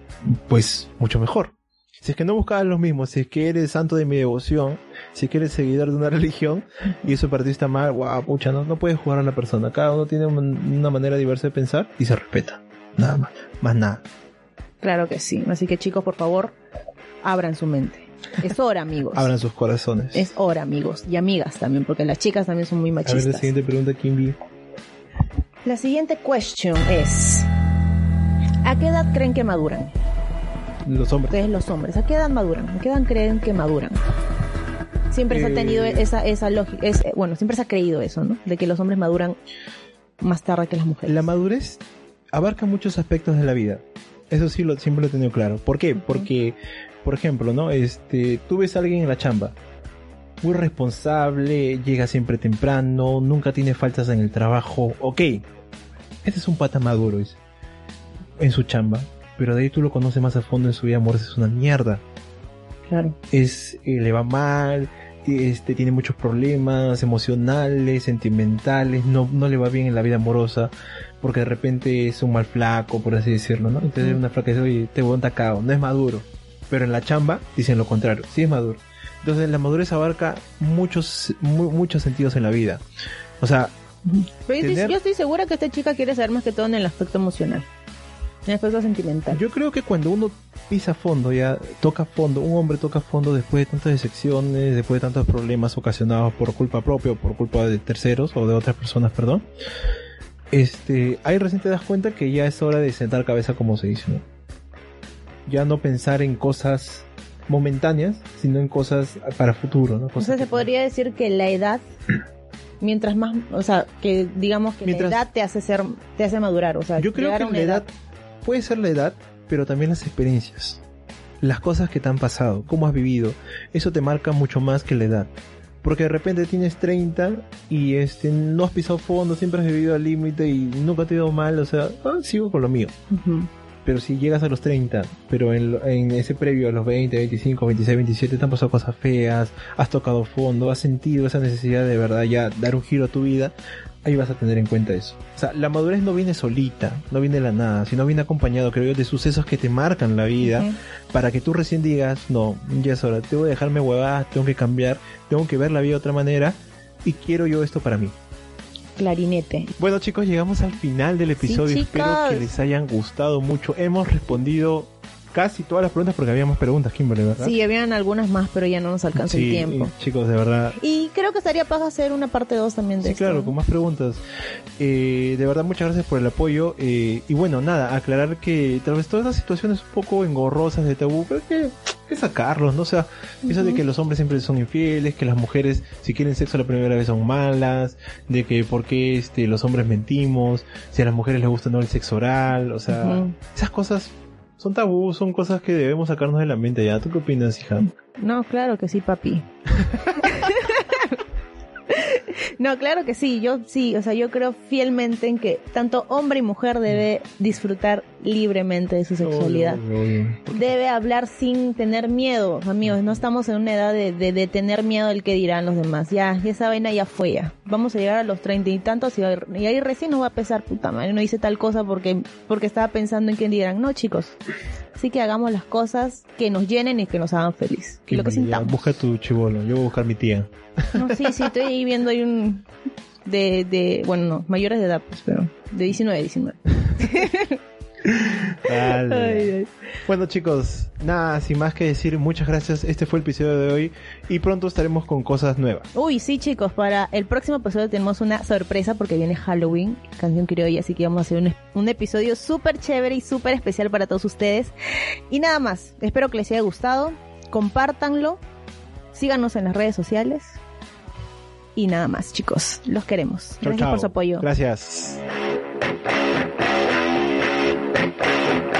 pues mucho mejor. Si es que no buscabas lo mismo, si es que eres santo de mi devoción, si es que eres seguidor de una religión y eso para ti mal, guau, pucha, no, puedes jugar a la persona. Cada uno tiene un- una manera diversa de pensar y se respeta. Nada más. Más nada. Claro que sí. Así que chicos, por favor, abran su mente. Es hora, amigos. Abran sus corazones. Es hora, amigos. Y amigas también, porque las chicas también son muy a ver la machistas. siguiente pregunta, Kimby. La siguiente question es... ¿A qué edad creen que maduran? Los hombres. Ustedes los hombres, ¿a qué edad maduran? ¿A qué edad creen que maduran? Siempre se ha Eh, tenido esa, esa lógica, es, bueno, siempre se ha creído eso, ¿no? De que los hombres maduran más tarde que las mujeres. La madurez abarca muchos aspectos de la vida. Eso sí lo siempre lo he tenido claro. ¿Por qué? Porque, por ejemplo, ¿no? Este, tú ves a alguien en la chamba, muy responsable, llega siempre temprano, nunca tiene faltas en el trabajo. Ok, este es un pata maduro es, en su chamba, pero de ahí tú lo conoces más a fondo en su vida amorosa, es una mierda. Claro. es eh, le va mal, este tiene muchos problemas emocionales, sentimentales, no, no le va bien en la vida amorosa, porque de repente es un mal flaco, por así decirlo, ¿no? Entonces Ujú. una flaca dice, oye, te voy tacado, no es maduro. Pero en la chamba dicen lo contrario, sí es maduro. Entonces la madurez abarca muchos, mu- muchos sentidos en la vida. O sea, Pero yo, estoy, Tener- yo estoy segura que esta chica quiere saber más que todo en el aspecto emocional, en el aspecto sentimental. Yo creo que cuando uno pisa fondo, ya toca fondo, un hombre toca fondo después de tantas decepciones, después de tantos problemas ocasionados por culpa propia o por culpa de terceros o de otras personas, perdón. Este, ahí recién te das cuenta que ya es hora de sentar cabeza como se dice, ¿no? Ya no pensar en cosas momentáneas, sino en cosas para futuro, ¿no? o sea, se podría decir que la edad, mientras más, o sea, que digamos que Mientras- la edad te hace ser, te hace madurar, o sea, Yo creo que la edad puede ser la edad, pero también las experiencias. Las cosas que te han pasado, cómo has vivido, eso te marca mucho más que la edad. Porque de repente tienes 30 y este no has pisado fondo, siempre has vivido al límite y nunca te ha ido mal, o sea, ah, sigo con lo mío. Pero si llegas a los 30, pero en, en ese previo a los 20, 25, 26, 27 te han pasado cosas feas, has tocado fondo, has sentido esa necesidad de verdad ya dar un giro a tu vida, ahí vas a tener en cuenta eso. O sea, la madurez no viene solita, no viene de la nada, sino viene acompañado, creo yo, de sucesos que te marcan la vida para que tú recién digas, no, ya es hora, tengo que dejarme huevadas, tengo que cambiar, tengo que ver la vida de otra manera y quiero yo esto para mí. Clarinete. Bueno chicos, llegamos al final del episodio. Espero que les hayan gustado mucho. Hemos respondido casi todas las preguntas porque había más preguntas, Kimberly, ¿verdad? Sí, habían algunas más, pero ya no nos alcanza Sí, el tiempo. y, chicos, de verdad. Y creo que estaría para hacer una parte 2 también de Sí, esto. claro, con más preguntas. Eh, de verdad, muchas gracias por el apoyo. eh, y bueno, nada, aclarar que tal vez todas las situaciones un poco engorrosas de tabú, pero que, que sacarlos, ¿no? O sea, eso de que los hombres siempre son infieles, que las mujeres, si quieren sexo la primera vez, son malas, de que por qué este, los hombres mentimos, si a las mujeres les gusta no el sexo oral, o sea, esas cosas son tabú, son cosas que debemos sacarnos de la mente ya. ¿Tú qué opinas, hija? No, claro que sí, papi. no, claro que sí, yo sí, o sea, yo creo fielmente en que tanto hombre y mujer debe disfrutar libremente de su sexualidad. Obvio, obvio. Debe hablar sin tener miedo, amigos. No estamos en una edad de, de, de tener miedo del que dirán los demás. Ya, ya esa vaina ya fue ya. Vamos a llegar a los treinta y tantos y, y ahí recién nos va a pesar, puta madre. No hice tal cosa porque, porque estaba pensando en quién dirán. No, chicos. Así que hagamos las cosas que nos llenen y que nos hagan feliz. Y lo que sintamos. Busca tu chivolo, yo voy a buscar mi tía. No, sí, sí, estoy ahí viendo hay un, De, de, bueno, no, mayores de edad, pues, pero de 19, 19. Dale. Ay, ay. Bueno chicos, nada, sin más que decir, muchas gracias. Este fue el episodio de hoy y pronto estaremos con cosas nuevas. Uy, sí, chicos, para el próximo episodio tenemos una sorpresa porque viene Halloween, canción criolla, así que vamos a hacer un, un episodio súper chévere y súper especial para todos ustedes. Y nada más, espero que les haya gustado, compártanlo, síganos en las redes sociales. Y nada más, chicos, los queremos. Chau, Gracias chau. por su apoyo. Gracias. thank you.